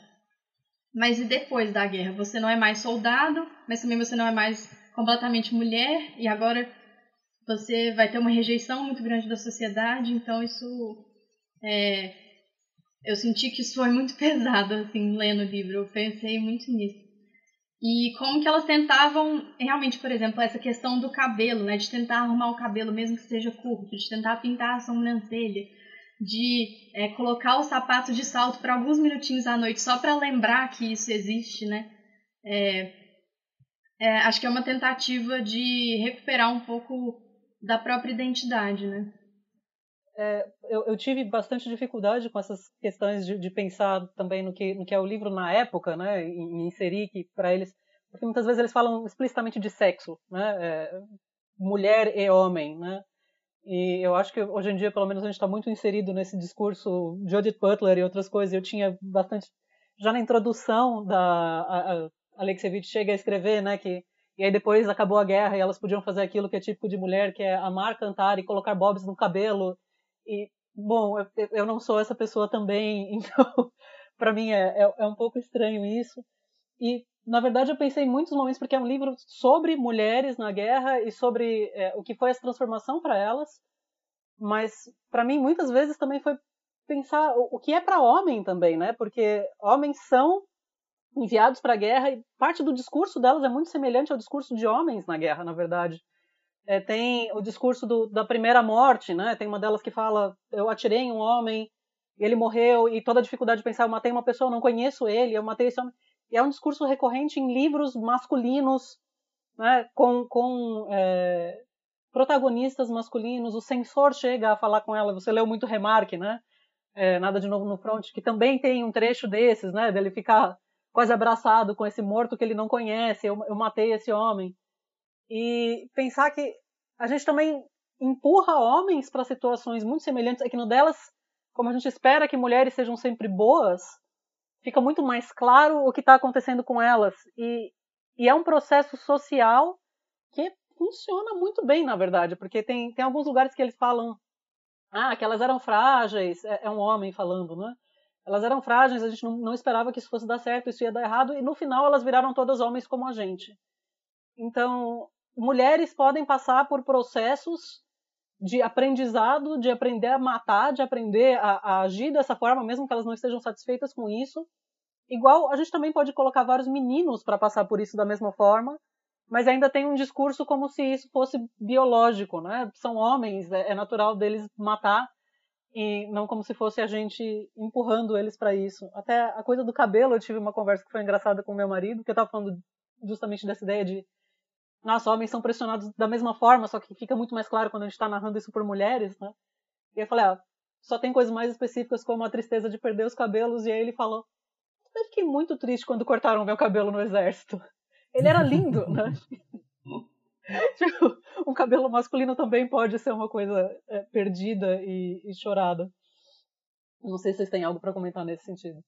Mas e depois da guerra? Você não é mais soldado, mas também você não é mais completamente mulher, e agora você vai ter uma rejeição muito grande da sociedade, então isso é, eu senti que isso foi muito pesado, assim, lendo o livro. Eu pensei muito nisso. E como que elas tentavam, realmente, por exemplo, essa questão do cabelo, né? De tentar arrumar o cabelo mesmo que seja curto, de tentar pintar a sobrancelha, de é, colocar o sapato de salto para alguns minutinhos à noite só para lembrar que isso existe, né? É, é, acho que é uma tentativa de recuperar um pouco da própria identidade, né? é, eu, eu, tive bastante dificuldade com essas questões de, de, pensar também no que, no que é o livro na época, né, e, inserir que para eles, porque muitas vezes eles falam explicitamente de sexo, né, é, mulher e homem, né, e eu acho que hoje em dia, pelo menos, a gente está muito inserido nesse discurso Judith Butler e outras coisas. Eu tinha bastante, já na introdução da a Alexievich chega a escrever, né, que e aí depois acabou a guerra e elas podiam fazer aquilo que é típico de mulher, que é amar, cantar e colocar bobs no cabelo e, bom, eu, eu não sou essa pessoa também, então para mim é, é, é, um pouco estranho isso. E, na verdade, eu pensei em muitos momentos, porque é um livro sobre mulheres na guerra e sobre é, o que foi essa transformação para elas, mas para mim muitas vezes também foi pensar o, o que é para homem também, né? Porque homens são enviados para a guerra e parte do discurso delas é muito semelhante ao discurso de homens na guerra, na verdade. É, tem o discurso do, da primeira morte, né? Tem uma delas que fala: eu atirei em um homem, ele morreu, e toda a dificuldade de pensar: eu matei uma pessoa, eu não conheço ele, eu matei esse homem. E é um discurso recorrente em livros masculinos, né? Com, com é, protagonistas masculinos. O censor chega a falar com ela. Você leu muito Remarque, né? É, Nada de Novo no Front, que também tem um trecho desses, né? Dele ficar quase abraçado com esse morto que ele não conhece. Eu, eu matei esse homem e pensar que a gente também empurra homens para situações muito semelhantes, é que no delas, como a gente espera que mulheres sejam sempre boas, fica muito mais claro o que está acontecendo com elas. E, e é um processo social que funciona muito bem, na verdade, porque tem, tem alguns lugares que eles falam ah, que elas eram frágeis, é, é um homem falando, né? Elas eram frágeis, a gente não, não esperava que isso fosse dar certo, isso ia dar errado, e no final elas viraram todas homens como a gente. Então, mulheres podem passar por processos de aprendizado, de aprender a matar, de aprender a, a, agir dessa forma, mesmo que elas não estejam satisfeitas com isso. Igual a gente também pode colocar vários meninos para passar por isso da mesma forma, mas ainda tem um discurso como se isso fosse biológico, né? São homens, é, é natural deles matar e não como se fosse a gente empurrando eles para isso. Até a coisa do cabelo, eu tive uma conversa que foi engraçada com meu marido, que eu estava falando justamente dessa ideia de nossa, homens são pressionados da mesma forma, só que fica muito mais claro quando a gente está narrando isso por mulheres, né? E eu falei, ah, só tem coisas mais específicas como a tristeza de perder os cabelos, e aí ele falou, Eu fiquei muito triste quando cortaram meu cabelo no exército. Ele era lindo, né? tipo, um cabelo masculino também pode ser uma coisa é, perdida e, e chorada. Não sei se vocês têm algo para comentar nesse sentido.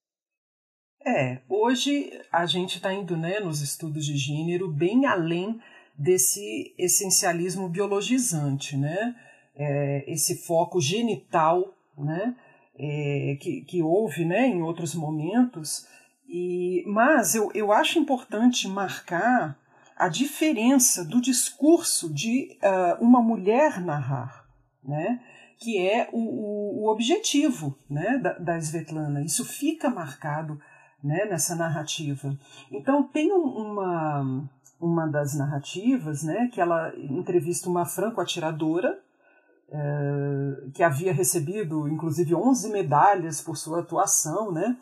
É, hoje a gente está indo né, nos estudos de gênero bem além desse essencialismo biologizante, né? É, esse foco genital, né? É, que, que houve né, em outros momentos. E, mas eu, eu acho importante marcar a diferença do discurso de uh, uma mulher narrar, né? que é o, o objetivo né, da, da Svetlana. Isso fica marcado né, nessa narrativa. Então, tem uma, uma das narrativas né, que ela entrevista uma franco-atiradora é, que havia recebido, inclusive, 11 medalhas por sua atuação, né?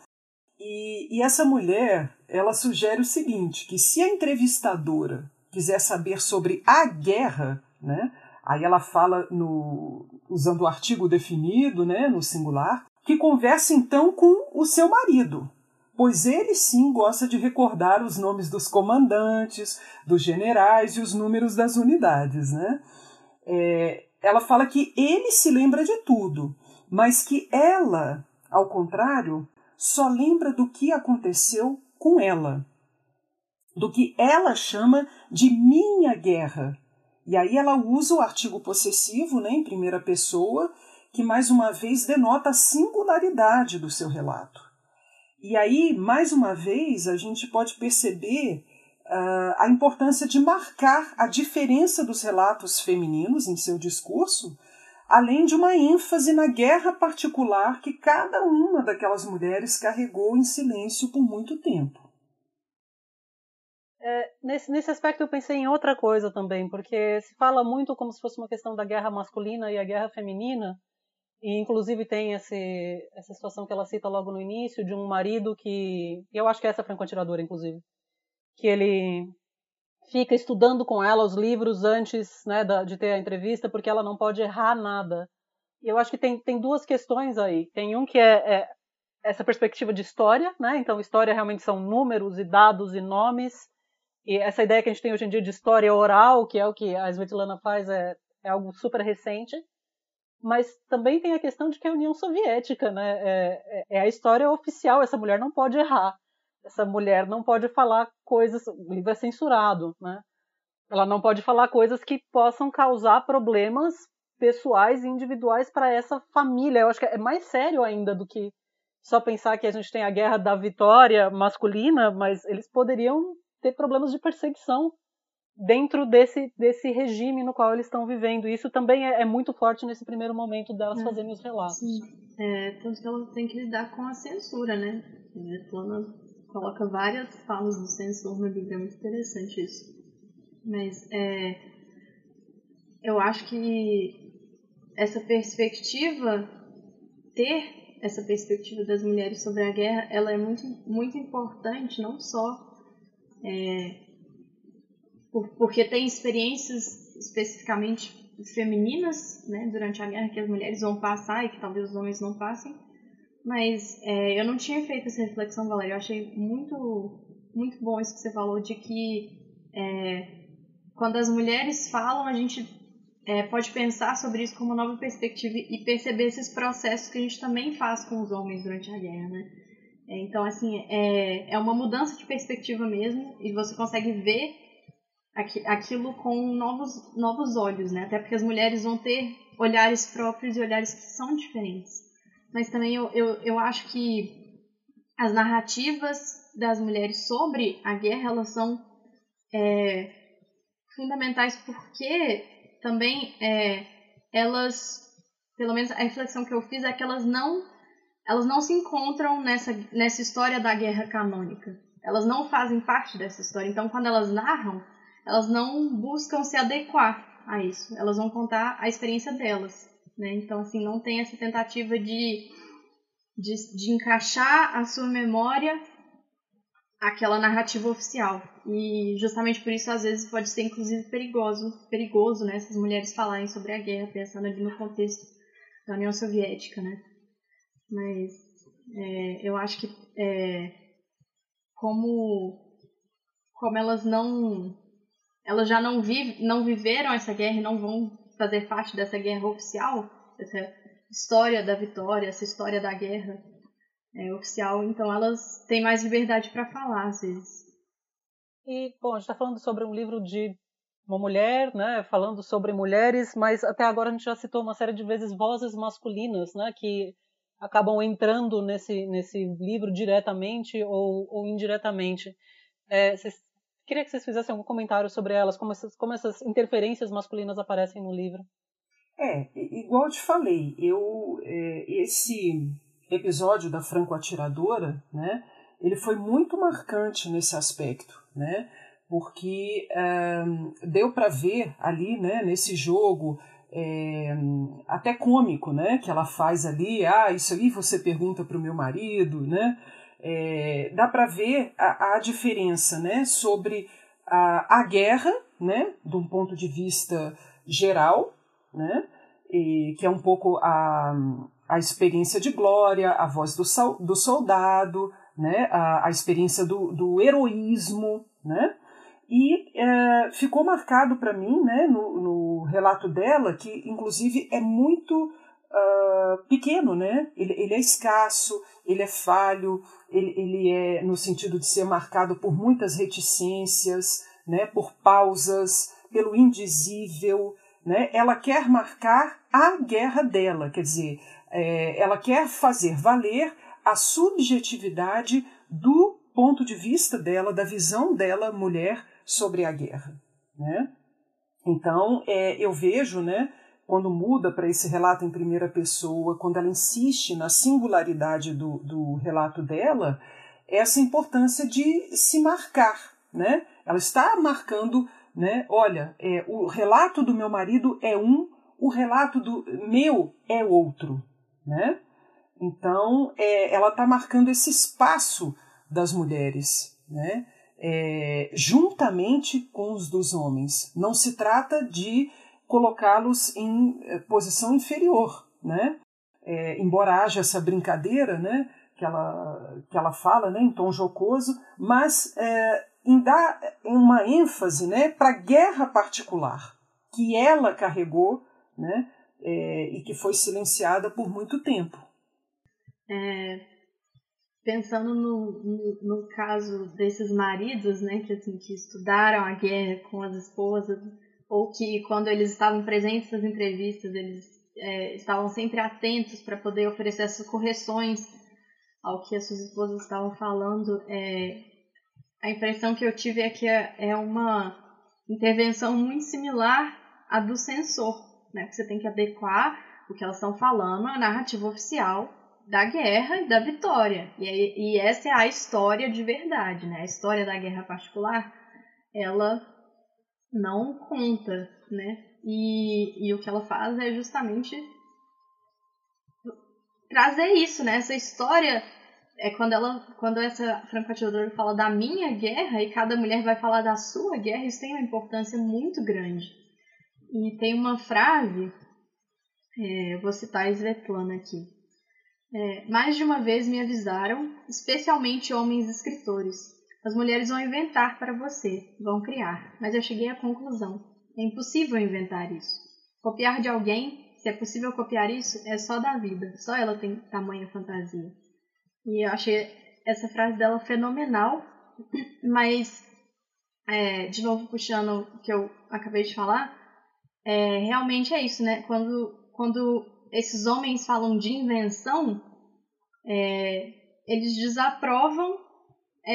E, e essa mulher, ela sugere o seguinte, que se a entrevistadora quiser saber sobre a guerra, né, aí ela fala no, usando o artigo definido, né, no singular, que converse então com o seu marido, pois ele sim gosta de recordar os nomes dos comandantes, dos generais e os números das unidades, né? É, ela fala que ele se lembra de tudo, mas que ela, ao contrário, só lembra do que aconteceu com ela, do que ela chama de minha guerra. E aí ela usa o artigo possessivo, né, em primeira pessoa, que mais uma vez denota a singularidade do seu relato. E aí, mais uma vez, a gente pode perceber uh, a importância de marcar a diferença dos relatos femininos em seu discurso além de uma ênfase na guerra particular que cada uma daquelas mulheres carregou em silêncio por muito tempo. É, nesse, nesse aspecto eu pensei em outra coisa também, porque se fala muito como se fosse uma questão da guerra masculina e a guerra feminina, e inclusive tem esse, essa situação que ela cita logo no início, de um marido que, eu acho que é essa franco-atiradora, inclusive, que ele fica estudando com ela os livros antes né, de ter a entrevista, porque ela não pode errar nada. E eu acho que tem, tem duas questões aí. Tem um que é, é essa perspectiva de história, né? Então, história realmente são números e dados e nomes. E essa ideia que a gente tem hoje em dia de história oral, que é o que a Svetlana faz, é, é algo super recente. Mas também tem a questão de que a União Soviética, né? É, é, é a história oficial, essa mulher não pode errar essa mulher não pode falar coisas, o livro é censurado, né? Ela não pode falar coisas que possam causar problemas pessoais e individuais para essa família. Eu acho que é mais sério ainda do que só pensar que a gente tem a guerra da vitória masculina, mas eles poderiam ter problemas de perseguição dentro desse, desse regime no qual eles estão vivendo. Isso também é, é muito forte nesse primeiro momento delas é, fazerem os relatos. Sim. É, tanto que ela tem que lidar com a censura, né? coloca várias falas do censor no livro, é muito interessante isso. Mas é, eu acho que essa perspectiva, ter essa perspectiva das mulheres sobre a guerra, ela é muito, muito importante, não só é, por, porque tem experiências especificamente femininas né, durante a guerra que as mulheres vão passar e que talvez os homens não passem, mas é, eu não tinha feito essa reflexão, Valéria. Eu achei muito, muito bom isso que você falou de que é, quando as mulheres falam, a gente é, pode pensar sobre isso como uma nova perspectiva e perceber esses processos que a gente também faz com os homens durante a guerra, né? É, então, assim, é, é uma mudança de perspectiva mesmo e você consegue ver aquilo com novos, novos olhos, né? Até porque as mulheres vão ter olhares próprios e olhares que são diferentes mas também eu, eu, eu acho que as narrativas das mulheres sobre a guerra elas são é, fundamentais porque também é, elas, pelo menos a reflexão que eu fiz é que elas não elas não se encontram nessa, nessa história da guerra canônica. Elas não fazem parte dessa história. Então, quando elas narram, elas não buscam se adequar a isso. Elas vão contar a experiência delas. Né? Então, assim, não tem essa tentativa de, de, de encaixar a sua memória aquela narrativa oficial. E justamente por isso, às vezes, pode ser inclusive perigoso, perigoso né, essas mulheres falarem sobre a guerra, pensando ali no contexto da União Soviética. Né? Mas é, eu acho que é, como como elas não elas já não vive, não viveram essa guerra e não vão fazer parte dessa guerra oficial, essa história da vitória, essa história da guerra é, oficial, então elas têm mais liberdade para falar às vezes. E, bom, a gente está falando sobre um livro de uma mulher, né, falando sobre mulheres, mas até agora a gente já citou uma série de vezes vozes masculinas, né, que acabam entrando nesse, nesse livro diretamente ou, ou indiretamente. É, vocês, queria que vocês fizessem algum comentário sobre elas, como essas, como essas interferências masculinas aparecem no livro. É, igual eu te falei, eu é, esse episódio da Franco Atiradora, né, ele foi muito marcante nesse aspecto, né, porque é, deu para ver ali, né, nesse jogo é, até cômico, né, que ela faz ali, ah, isso aí você pergunta para o meu marido, né, é, dá para ver a, a, diferença, né, sobre a, a guerra, né, de um ponto de vista geral, né, e, que é um pouco a, a experiência de glória, a voz do, do soldado, né, a, a experiência do, do heroísmo, né, e é, ficou marcado para mim, né, no, no, relato dela, que inclusive é muito uh, pequeno, né? Ele, ele, é escasso, ele é falho, ele, ele é no sentido de ser marcado por muitas reticências, né, por pausas, pelo indizível, né? Ela quer marcar a guerra dela, quer dizer, é, ela quer fazer valer a subjetividade do ponto de vista dela, da visão dela, mulher, sobre a guerra. Né? Então, é, eu vejo, né, quando muda para esse relato em primeira pessoa, quando ela insiste na singularidade do, do relato dela, essa importância de se marcar. Né? Ela está marcando, né, olha, é, o relato do meu marido é um, o relato do meu é outro. Né? Então, é, ela está marcando esse espaço das mulheres. Né? é, juntamente com os dos homens. Não se trata de colocá-los em é, posição inferior, né? É, embora haja essa brincadeira, né, que ela, que ela fala, né, em tom jocoso, mas é, em dar uma ênfase, né, para a guerra particular que ela carregou, né, é, e que foi silenciada por muito tempo. É, pensando no, no, no, caso desses maridos, né, que, assim, que estudaram a guerra com as esposas, ou que quando eles estavam presentes nas entrevistas, eles é, estavam sempre atentos para poder oferecer essas correções ao que as suas esposas estavam falando, é, a impressão que eu tive é que é, é uma intervenção muito similar à do censor, né, que você tem que adequar o que elas estão falando à narrativa oficial da guerra e da vitória. E, e essa é a história de verdade, né? A história da guerra particular, ela não conta, né? E, e o que ela faz é justamente trazer isso, né? Essa história é quando ela, quando essa franco-atiradora fala da minha guerra e cada mulher vai falar da sua guerra, isso tem uma importância muito grande. E tem uma frase, é, vou citar a Svetlana aqui. É, mais de uma vez me avisaram, especialmente homens escritores. As mulheres vão inventar para você, vão criar, mas eu cheguei à conclusão: é impossível inventar isso. Copiar de alguém, se é possível copiar isso, é só da vida, só ela tem tamanha fantasia. E eu achei essa frase dela fenomenal, mas, é, de novo puxando o que eu acabei de falar, é, realmente é isso, né? Quando, quando esses homens falam de invenção, é, eles desaprovam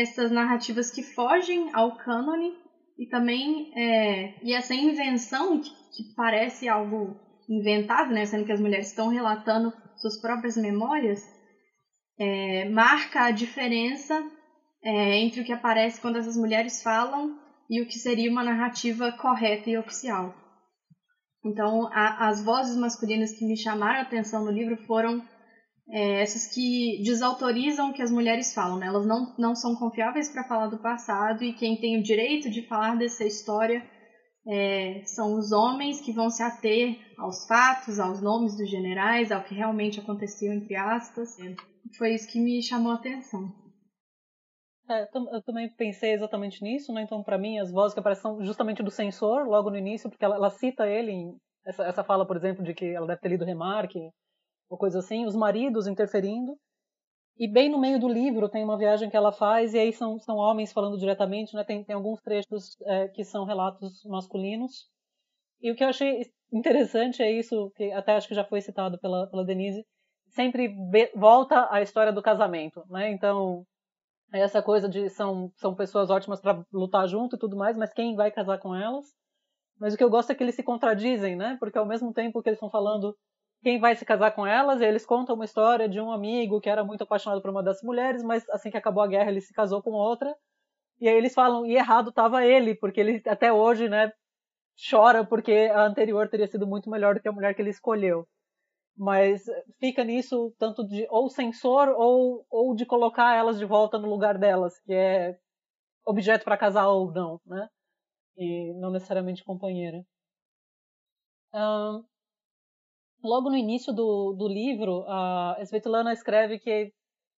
essas narrativas que fogem ao cânone e também é, e essa invenção que, que, parece algo inventado, né, sendo que as mulheres estão relatando suas próprias memórias, é, marca a diferença é, entre o que aparece quando essas mulheres falam e o que seria uma narrativa correta e oficial. Então, a, as vozes masculinas que me chamaram a atenção no livro foram é, essas que desautorizam o que as mulheres falam. Né? Elas não, não são confiáveis para falar do passado e quem tem o direito de falar dessa história é, são os homens que vão se ater aos fatos, aos nomes dos generais, ao que realmente aconteceu, entre aspas. Foi isso que me chamou a atenção. É, eu também pensei exatamente nisso, né? Então, para mim, as vozes que aparecem são justamente do censor, logo no início, porque ela, ela cita ele em essa, essa fala, por exemplo, de que ela deve ter lido Remarque, ou coisa assim, os maridos interferindo. E bem no meio do livro tem uma viagem que ela faz, e aí são, são homens falando diretamente, né? Tem, tem alguns trechos é, que são relatos masculinos. E o que eu achei interessante é isso, que até acho que já foi citado pela, pela Denise, sempre volta à história do casamento, né? Então, essa coisa de são, são pessoas ótimas para lutar junto e tudo mais, mas quem vai casar com elas? Mas o que eu gosto é que eles se contradizem, né? Porque ao mesmo tempo que eles estão falando quem vai se casar com elas, eles contam uma história de um amigo que era muito apaixonado por uma das mulheres, mas assim que acabou a guerra ele se casou com outra. E aí eles falam, e errado estava ele, porque ele até hoje, né, chora porque a anterior teria sido muito melhor do que a mulher que ele escolheu mas fica nisso tanto de ou censor ou, ou de colocar elas de volta no lugar delas, que é objeto para casar ou não, né? E não necessariamente companheira. Um, logo no início do, do livro, a Svetlana escreve que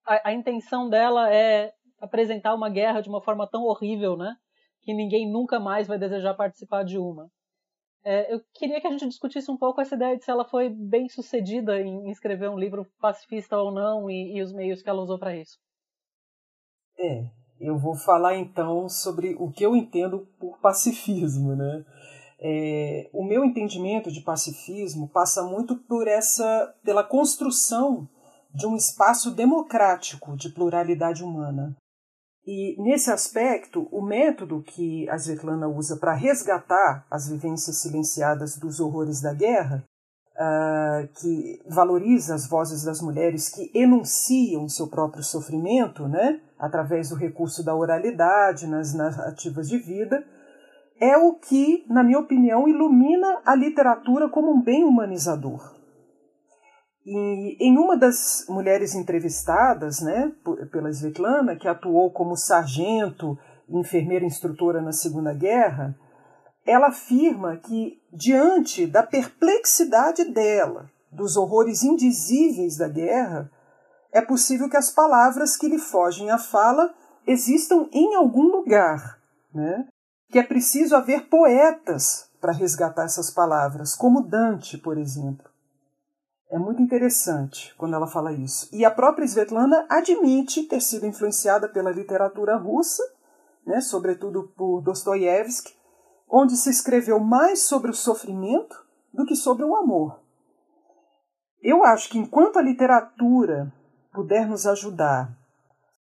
a, a intenção dela é apresentar uma guerra de uma forma tão horrível, né? Que ninguém nunca mais vai desejar participar de uma. É, eu queria que a gente discutisse um pouco essa ideia de se ela foi bem sucedida em escrever um livro pacifista ou não e, e os meios que ela usou para isso. É, eu vou falar então sobre o que eu entendo por pacifismo, né? É, o meu entendimento de pacifismo passa muito por essa, pela construção de um espaço democrático de pluralidade humana. E nesse aspecto, o método que a Svetlana usa para resgatar as vivências silenciadas dos horrores da guerra, uh, que valoriza as vozes das mulheres que enunciam seu próprio sofrimento, né, através do recurso da oralidade nas narrativas de vida, é o que, na minha opinião, ilumina a literatura como um bem humanizador. E em uma das mulheres entrevistadas, né, pela Svetlana, que atuou como sargento e enfermeira instrutora na Segunda Guerra, ela afirma que, diante da perplexidade dela, dos horrores indizíveis da guerra, é possível que as palavras que lhe fogem à fala existam em algum lugar, né? Que é preciso haver poetas para resgatar essas palavras, como Dante, por exemplo. É muito interessante quando ela fala isso. E a própria Svetlana admite ter sido influenciada pela literatura russa, né, sobretudo por Dostoiévski, onde se escreveu mais sobre o sofrimento do que sobre o amor. Eu acho que enquanto a literatura puder nos ajudar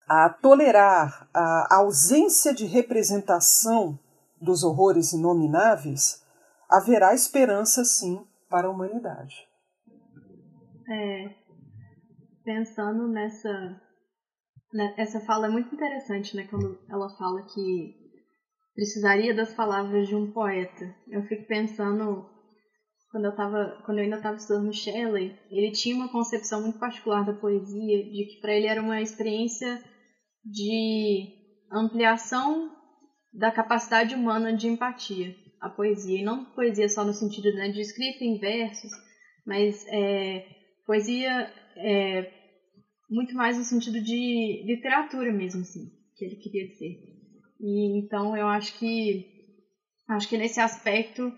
a tolerar a ausência de representação dos horrores inomináveis, haverá esperança sim para a humanidade. É, pensando nessa. Né, essa fala é muito interessante, né? Quando ela fala que precisaria das palavras de um poeta. Eu fico pensando quando eu tava, quando eu ainda estava estudando Shelley, ele tinha uma concepção muito particular da poesia, de que para ele era uma experiência de ampliação da capacidade humana de empatia, a poesia, e não poesia só no sentido né, de escrita em versos, mas é, poesia é, muito mais no sentido de literatura mesmo, assim, que ele queria dizer. E então eu acho que acho que nesse aspecto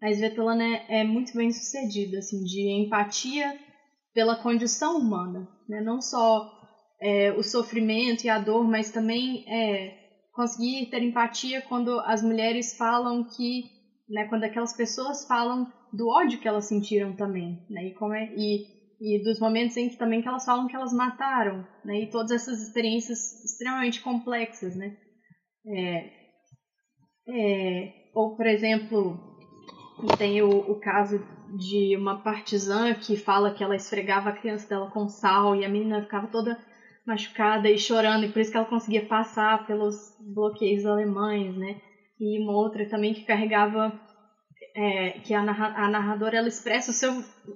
a Svetlana é, é muito bem sucedida, assim, de empatia pela condição humana, né? não só é, o sofrimento e a dor, mas também é, conseguir ter empatia quando as mulheres falam que, né, quando aquelas pessoas falam do ódio que elas sentiram também, né, e como é, e e dos momentos em que também que elas falam que elas mataram, né? E todas essas experiências extremamente complexas, né? É, é, ou, por exemplo, tem o, o caso de uma partizã que fala que ela esfregava a criança dela com sal e a menina ficava toda machucada e chorando, e por isso que ela conseguia passar pelos bloqueios alemães, né? E uma outra também que carregava é, que a, narra, a, narradora ela expressa o seu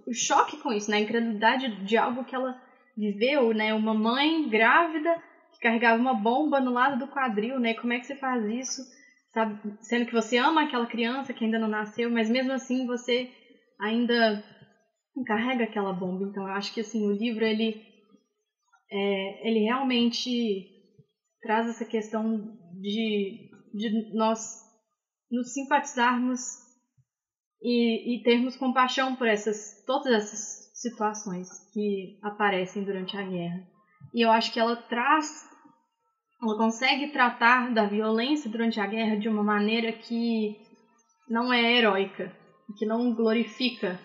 o choque com isso, né? A incredulidade de algo que ela viveu, né? Uma mãe grávida que carregava uma bomba no lado do quadril, né? Como é que você faz isso? Sabe? Sendo que você ama aquela criança que ainda não nasceu, mas mesmo assim você ainda carrega aquela bomba. Então eu acho que assim o livro ele é, ele realmente traz essa questão de, de nós nos simpatizarmos e, e termos compaixão por essas todas essas situações que aparecem durante a guerra. E eu acho que ela traz, ela consegue tratar da violência durante a guerra de uma maneira que não é heróica, que não glorifica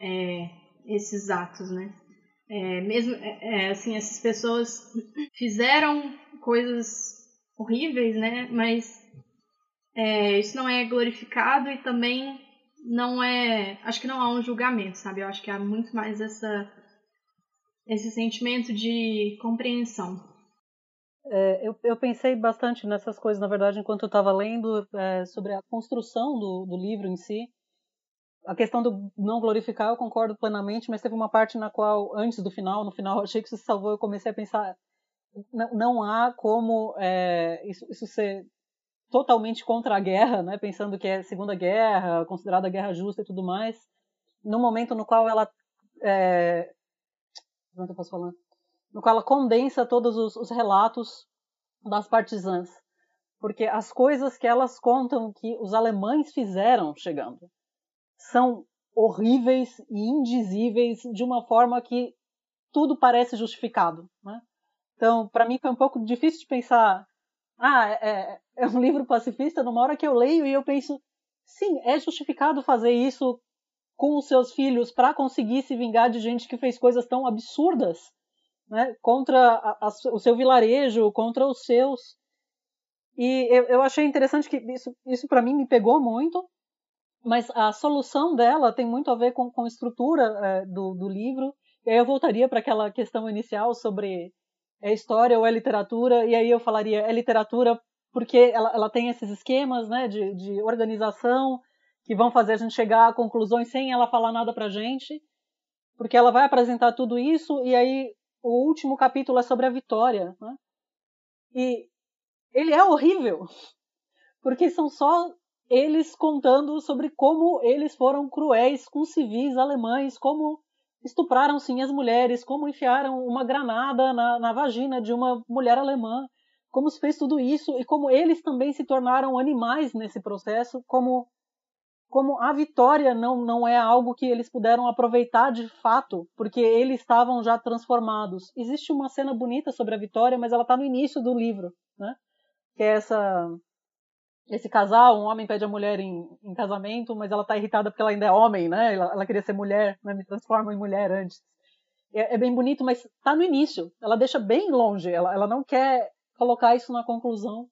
é, esses atos, né? É, mesmo é, é assim, essas pessoas fizeram coisas horríveis, né? Mas é, isso não é glorificado e também não é. Acho que não há um julgamento, sabe? Eu acho que há muito mais essa, esse sentimento de compreensão. É, eu, eu, pensei bastante nessas coisas, na verdade, enquanto eu estava lendo é, sobre a construção do, do, livro em si. A questão do não glorificar, eu concordo plenamente, mas teve uma parte na qual, antes do final, no final, achei que isso se salvou. Eu comecei a pensar: não, não há como é, isso, isso ser totalmente contra a guerra, né, pensando que é Segunda Guerra, considerada guerra justa e tudo mais, no momento no qual ela é, como é que eu posso falar? No qual ela condensa todos os, os relatos das partisãs, porque as coisas que elas contam que os alemães fizeram chegando são horríveis e indizíveis de uma forma que tudo parece justificado, né? Então, para mim foi um pouco difícil de pensar ah, é, é, um livro pacifista, numa hora que eu leio e eu penso, sim, é justificado fazer isso com os seus filhos para conseguir se vingar de gente que fez coisas tão absurdas, né, contra a, a, o seu vilarejo, contra os seus. E eu, eu achei interessante que isso, isso para mim me pegou muito, mas a solução dela tem muito a ver com, com a estrutura é, do, do livro. E aí eu voltaria para aquela questão inicial sobre é história ou é literatura, e aí eu falaria é literatura porque ela, ela tem esses esquemas né, de, de organização que vão fazer a gente chegar a conclusões sem ela falar nada pra gente, porque ela vai apresentar tudo isso, e aí o último capítulo é sobre a vitória. Né? E ele é horrível, porque são só eles contando sobre como eles foram cruéis com civis alemães, como estupraram sim as mulheres, como enfiaram uma granada na, na vagina de uma mulher alemã, como se fez tudo isso e como eles também se tornaram animais nesse processo, como como a vitória não, não é algo que eles puderam aproveitar de fato, porque eles estavam já transformados. Existe uma cena bonita sobre a vitória, mas ela está no início do livro, né? Que é essa esse casal, um homem pede a mulher em, em casamento, mas ela tá irritada porque ela ainda é homem, né? Ela, ela queria ser mulher, né? Me transforma em mulher antes. É, é, bem bonito, mas tá no início. Ela deixa bem longe. Ela, ela não quer colocar isso na conclusão.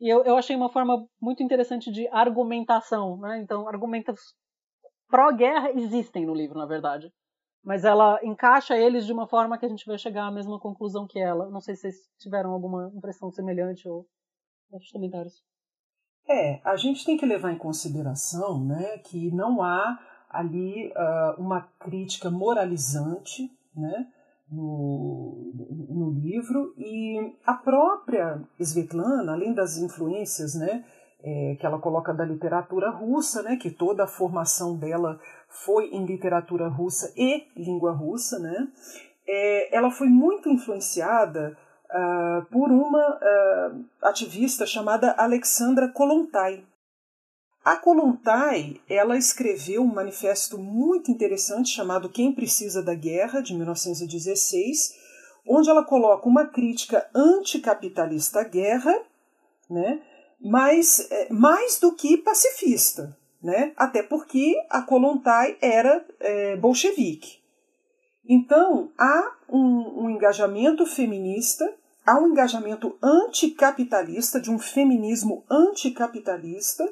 E eu, eu achei uma forma muito interessante de argumentação, né? Então, argumentos pró-guerra existem no livro, na verdade. Mas ela encaixa eles de uma forma que a gente vai chegar à mesma conclusão que ela. Não sei se vocês tiveram alguma impressão semelhante ou comentários. É, a gente tem que levar em consideração né, que não há ali uh, uma crítica moralizante né, no, no livro. E a própria Svetlana, além das influências né, é, que ela coloca da literatura russa, né, que toda a formação dela foi em literatura russa e língua russa, né, é, ela foi muito influenciada uh, por uma uh, ativista chamada Alexandra Kolontai. A Kolontai ela escreveu um manifesto muito interessante chamado Quem Precisa da Guerra, de 1916, onde ela coloca uma crítica anticapitalista à guerra, né, mas é, mais do que pacifista, né, até porque a Kolontai era é, bolchevique. Então, há um, um engajamento feminista, há um engajamento anticapitalista, de um feminismo anticapitalista,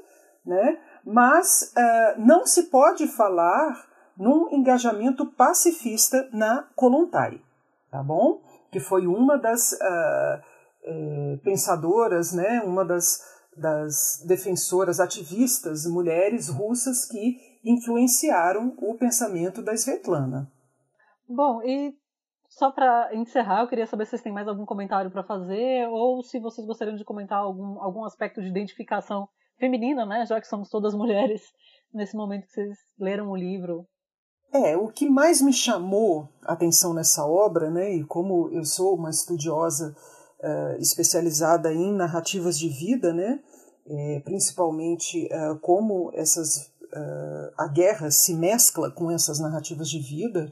né? mas uh, não se pode falar num engajamento pacifista na Kolontai, tá bom? Que foi uma das uh, pensadoras, né? uma das, das defensoras ativistas mulheres russas que influenciaram o pensamento da Svetlana. Bom, e só para encerrar, eu queria saber se vocês têm mais algum comentário para fazer ou se vocês gostariam de comentar algum, algum aspecto de identificação feminina, né? Já que somos todas mulheres nesse momento que vocês leram o livro. É, o que mais me chamou a atenção nessa obra, né, e como eu sou uma estudiosa uh, especializada em narrativas de vida, né? É, principalmente uh, como essas uh, a guerra se mescla com essas narrativas de vida.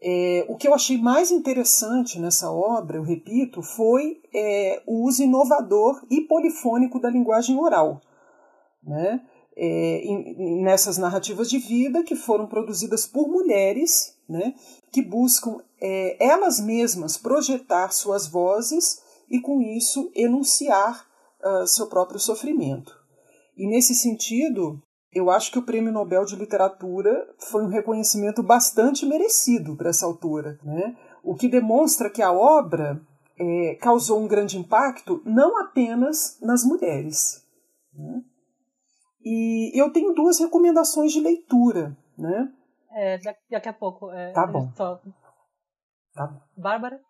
É, o que eu achei mais interessante nessa obra, eu repito, foi é, o uso inovador e polifônico da linguagem oral. Né? É, em, nessas narrativas de vida que foram produzidas por mulheres, né, que buscam é, elas mesmas projetar suas vozes e, com isso, enunciar uh, seu próprio sofrimento. E, nesse sentido, eu acho que o Prêmio Nobel de Literatura foi um reconhecimento bastante merecido para essa autora, né? o que demonstra que a obra é, causou um grande impacto não apenas nas mulheres. Né? E eu tenho duas recomendações de leitura. Né? É, daqui a pouco. É, tá bom. Só... Tá. Bárbara?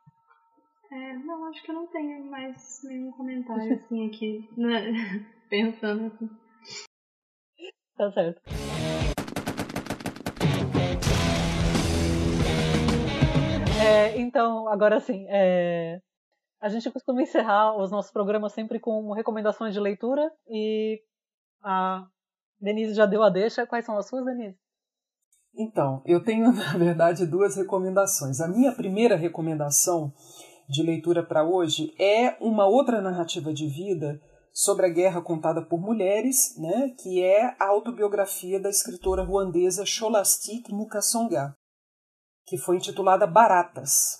É, não, acho que eu não tenho mais nenhum comentário assim aqui, né? pensando assim. Tá certo. É, então, agora sim, é, a gente costuma encerrar os nossos programas sempre com recomendações de leitura e a Denise já deu a deixa. Quais são as suas, Denise? Então, eu tenho, na verdade, duas recomendações. A minha primeira recomendação de leitura para hoje é uma outra narrativa de vida sobre a guerra contada por mulheres, né, que é a autobiografia da escritora ruandesa Scholastique Mukasonga, que foi intitulada Baratas,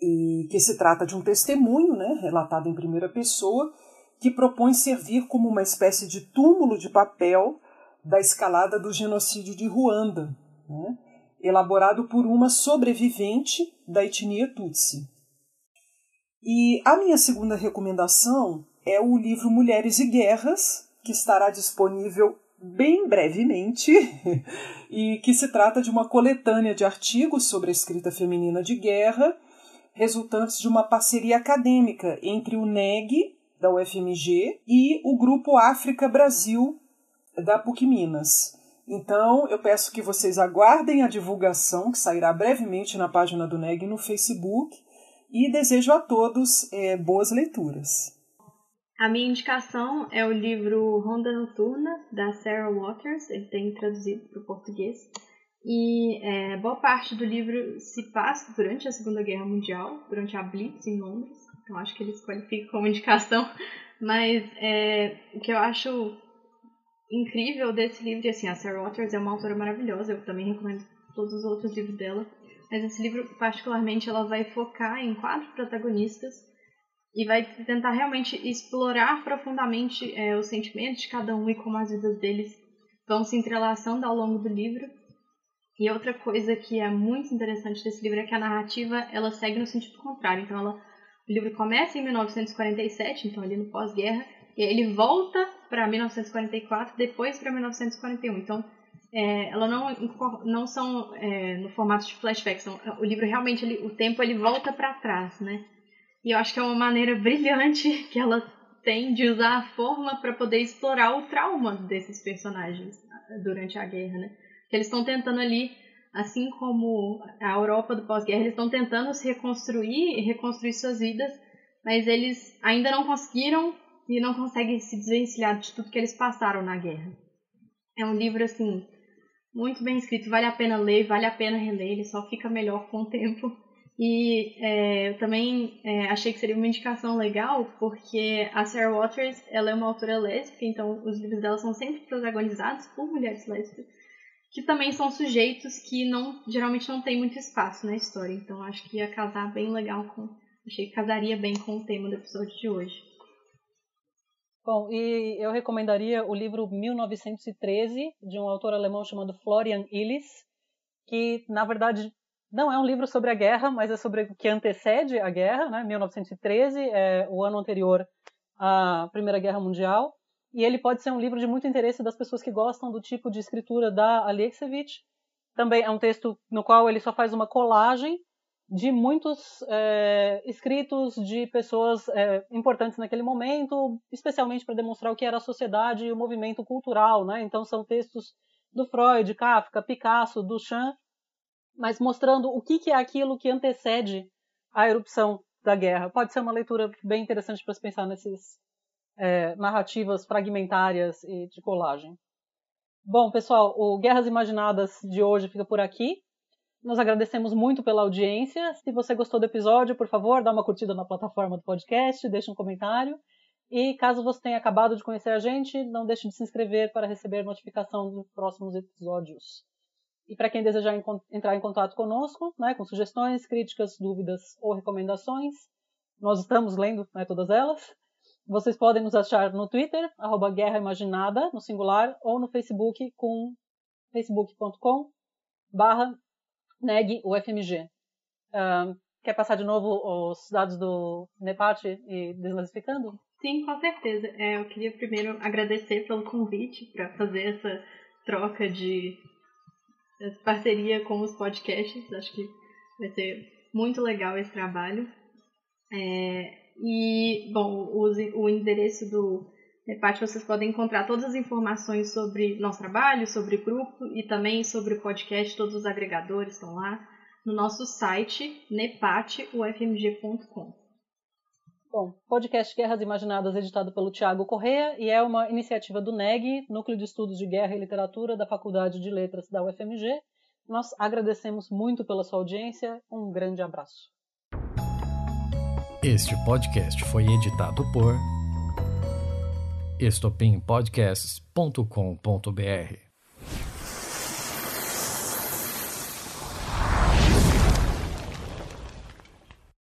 e que se trata de um testemunho, né, relatado em primeira pessoa, que propõe servir como uma espécie de túmulo de papel da escalada do genocídio de Ruanda, né, elaborado por uma sobrevivente da etnia Tutsi. E a minha segunda recomendação é o livro Mulheres e Guerras, que estará disponível bem brevemente e que se trata de uma coletânea de artigos sobre a escrita feminina de guerra, resultantes de uma parceria acadêmica entre o NEG, da UFMG, e o Grupo África Brasil, da PUC Minas. Então, eu peço que vocês aguardem a divulgação, que sairá brevemente na página do NEG no Facebook, e desejo a todos é, boas leituras. A minha indicação é o livro Ronda Noturna, da Sarah Waters, ele tem traduzido para o português. E é, boa parte do livro se passa durante a Segunda Guerra Mundial, durante a Blitz em Londres, então acho que ele se qualifica como indicação. Mas é, o que eu acho incrível desse livro, e assim, a Sarah Waters é uma autora maravilhosa, eu também recomendo todos os outros livros dela, mas esse livro, particularmente, ela vai focar em quatro protagonistas e vai tentar realmente explorar profundamente é, os sentimentos de cada um e como as vidas deles vão se entrelaçando ao longo do livro. E outra coisa que é muito interessante desse livro é que a narrativa ela segue no sentido contrário. Então, ela, o livro começa em 1947, então ali no pós-guerra, e ele volta para 1944, depois para 1941. Então, é, ela não não são é, no formato de flashback, são, o livro realmente ele, o tempo ele volta para trás, né? E eu acho que é uma maneira brilhante que ela tem de usar a forma para poder explorar o trauma desses personagens ah, durante a guerra, né? Que eles estão tentando ali, assim como a Europa do pós-guerra, eles estão tentando se reconstruir e reconstruir suas vidas, mas eles ainda não conseguiram e não conseguem se desvencilhar de tudo que eles passaram na guerra. É um livro assim muito bem escrito, vale a pena ler, vale a pena reler, ele só fica melhor com o tempo. E é, também é, achei que seria uma indicação legal, porque a Sarah Waters ela é uma autora lésbica, então os livros dela são sempre protagonizados por mulheres lésbicas, que também são sujeitos que não geralmente não tem muito espaço na história. Então acho que ia casar bem legal com. Achei que casaria bem com o tema do episódio de hoje. Bom, e eu recomendaria o livro 1913, de um autor alemão chamado Florian Illis, que, na verdade, não é um livro sobre a guerra, mas é sobre o que antecede a guerra, né? 1913 é o ano anterior à Primeira Guerra Mundial, e ele pode ser um livro de muito interesse das pessoas que gostam do tipo de escritura da Alexievich. Também é um texto no qual ele só faz uma colagem de muitos é, escritos de pessoas é, importantes naquele momento, especialmente para demonstrar o que era a sociedade e o movimento cultural, né? Então são textos do Freud, Kafka, Picasso, Duchamp, mas mostrando o que, que é aquilo que antecede a erupção da guerra. Pode ser uma leitura bem interessante para se pensar nessas é, narrativas fragmentárias e de colagem. Bom, pessoal, o Guerras Imaginadas de hoje fica por aqui. Nós agradecemos muito pela audiência. Se você gostou do episódio, por favor, dá uma curtida na plataforma do podcast, deixe um comentário. E caso você tenha acabado de conhecer a gente, não deixe de se inscrever para receber notificação dos próximos episódios. E para quem desejar entrar em contato conosco, né, com sugestões, críticas, dúvidas ou recomendações, nós estamos lendo né, todas elas. Vocês podem nos achar no Twitter, arroba Guerra Imaginada, no singular, ou no Facebook com facebook.com barra UFMG. Uh, quer passar de novo os dados do NEPAT e desnazificando? Sim, com certeza. É, eu queria primeiro agradecer pelo convite para fazer essa troca de parceria com os podcasts. Acho que vai ser muito legal esse trabalho. É, e, bom, o, o endereço do NEPAT vocês podem encontrar todas as informações sobre nosso trabalho, sobre o grupo e também sobre o podcast, todos os agregadores estão lá no nosso site nepatufmg.com. Bom, podcast Guerras Imaginadas editado pelo Tiago Correa e é uma iniciativa do NEG, Núcleo de Estudos de Guerra e Literatura da Faculdade de Letras da UFMG. Nós agradecemos muito pela sua audiência. Um grande abraço. Este podcast foi editado por estopimpodcasts.com.br.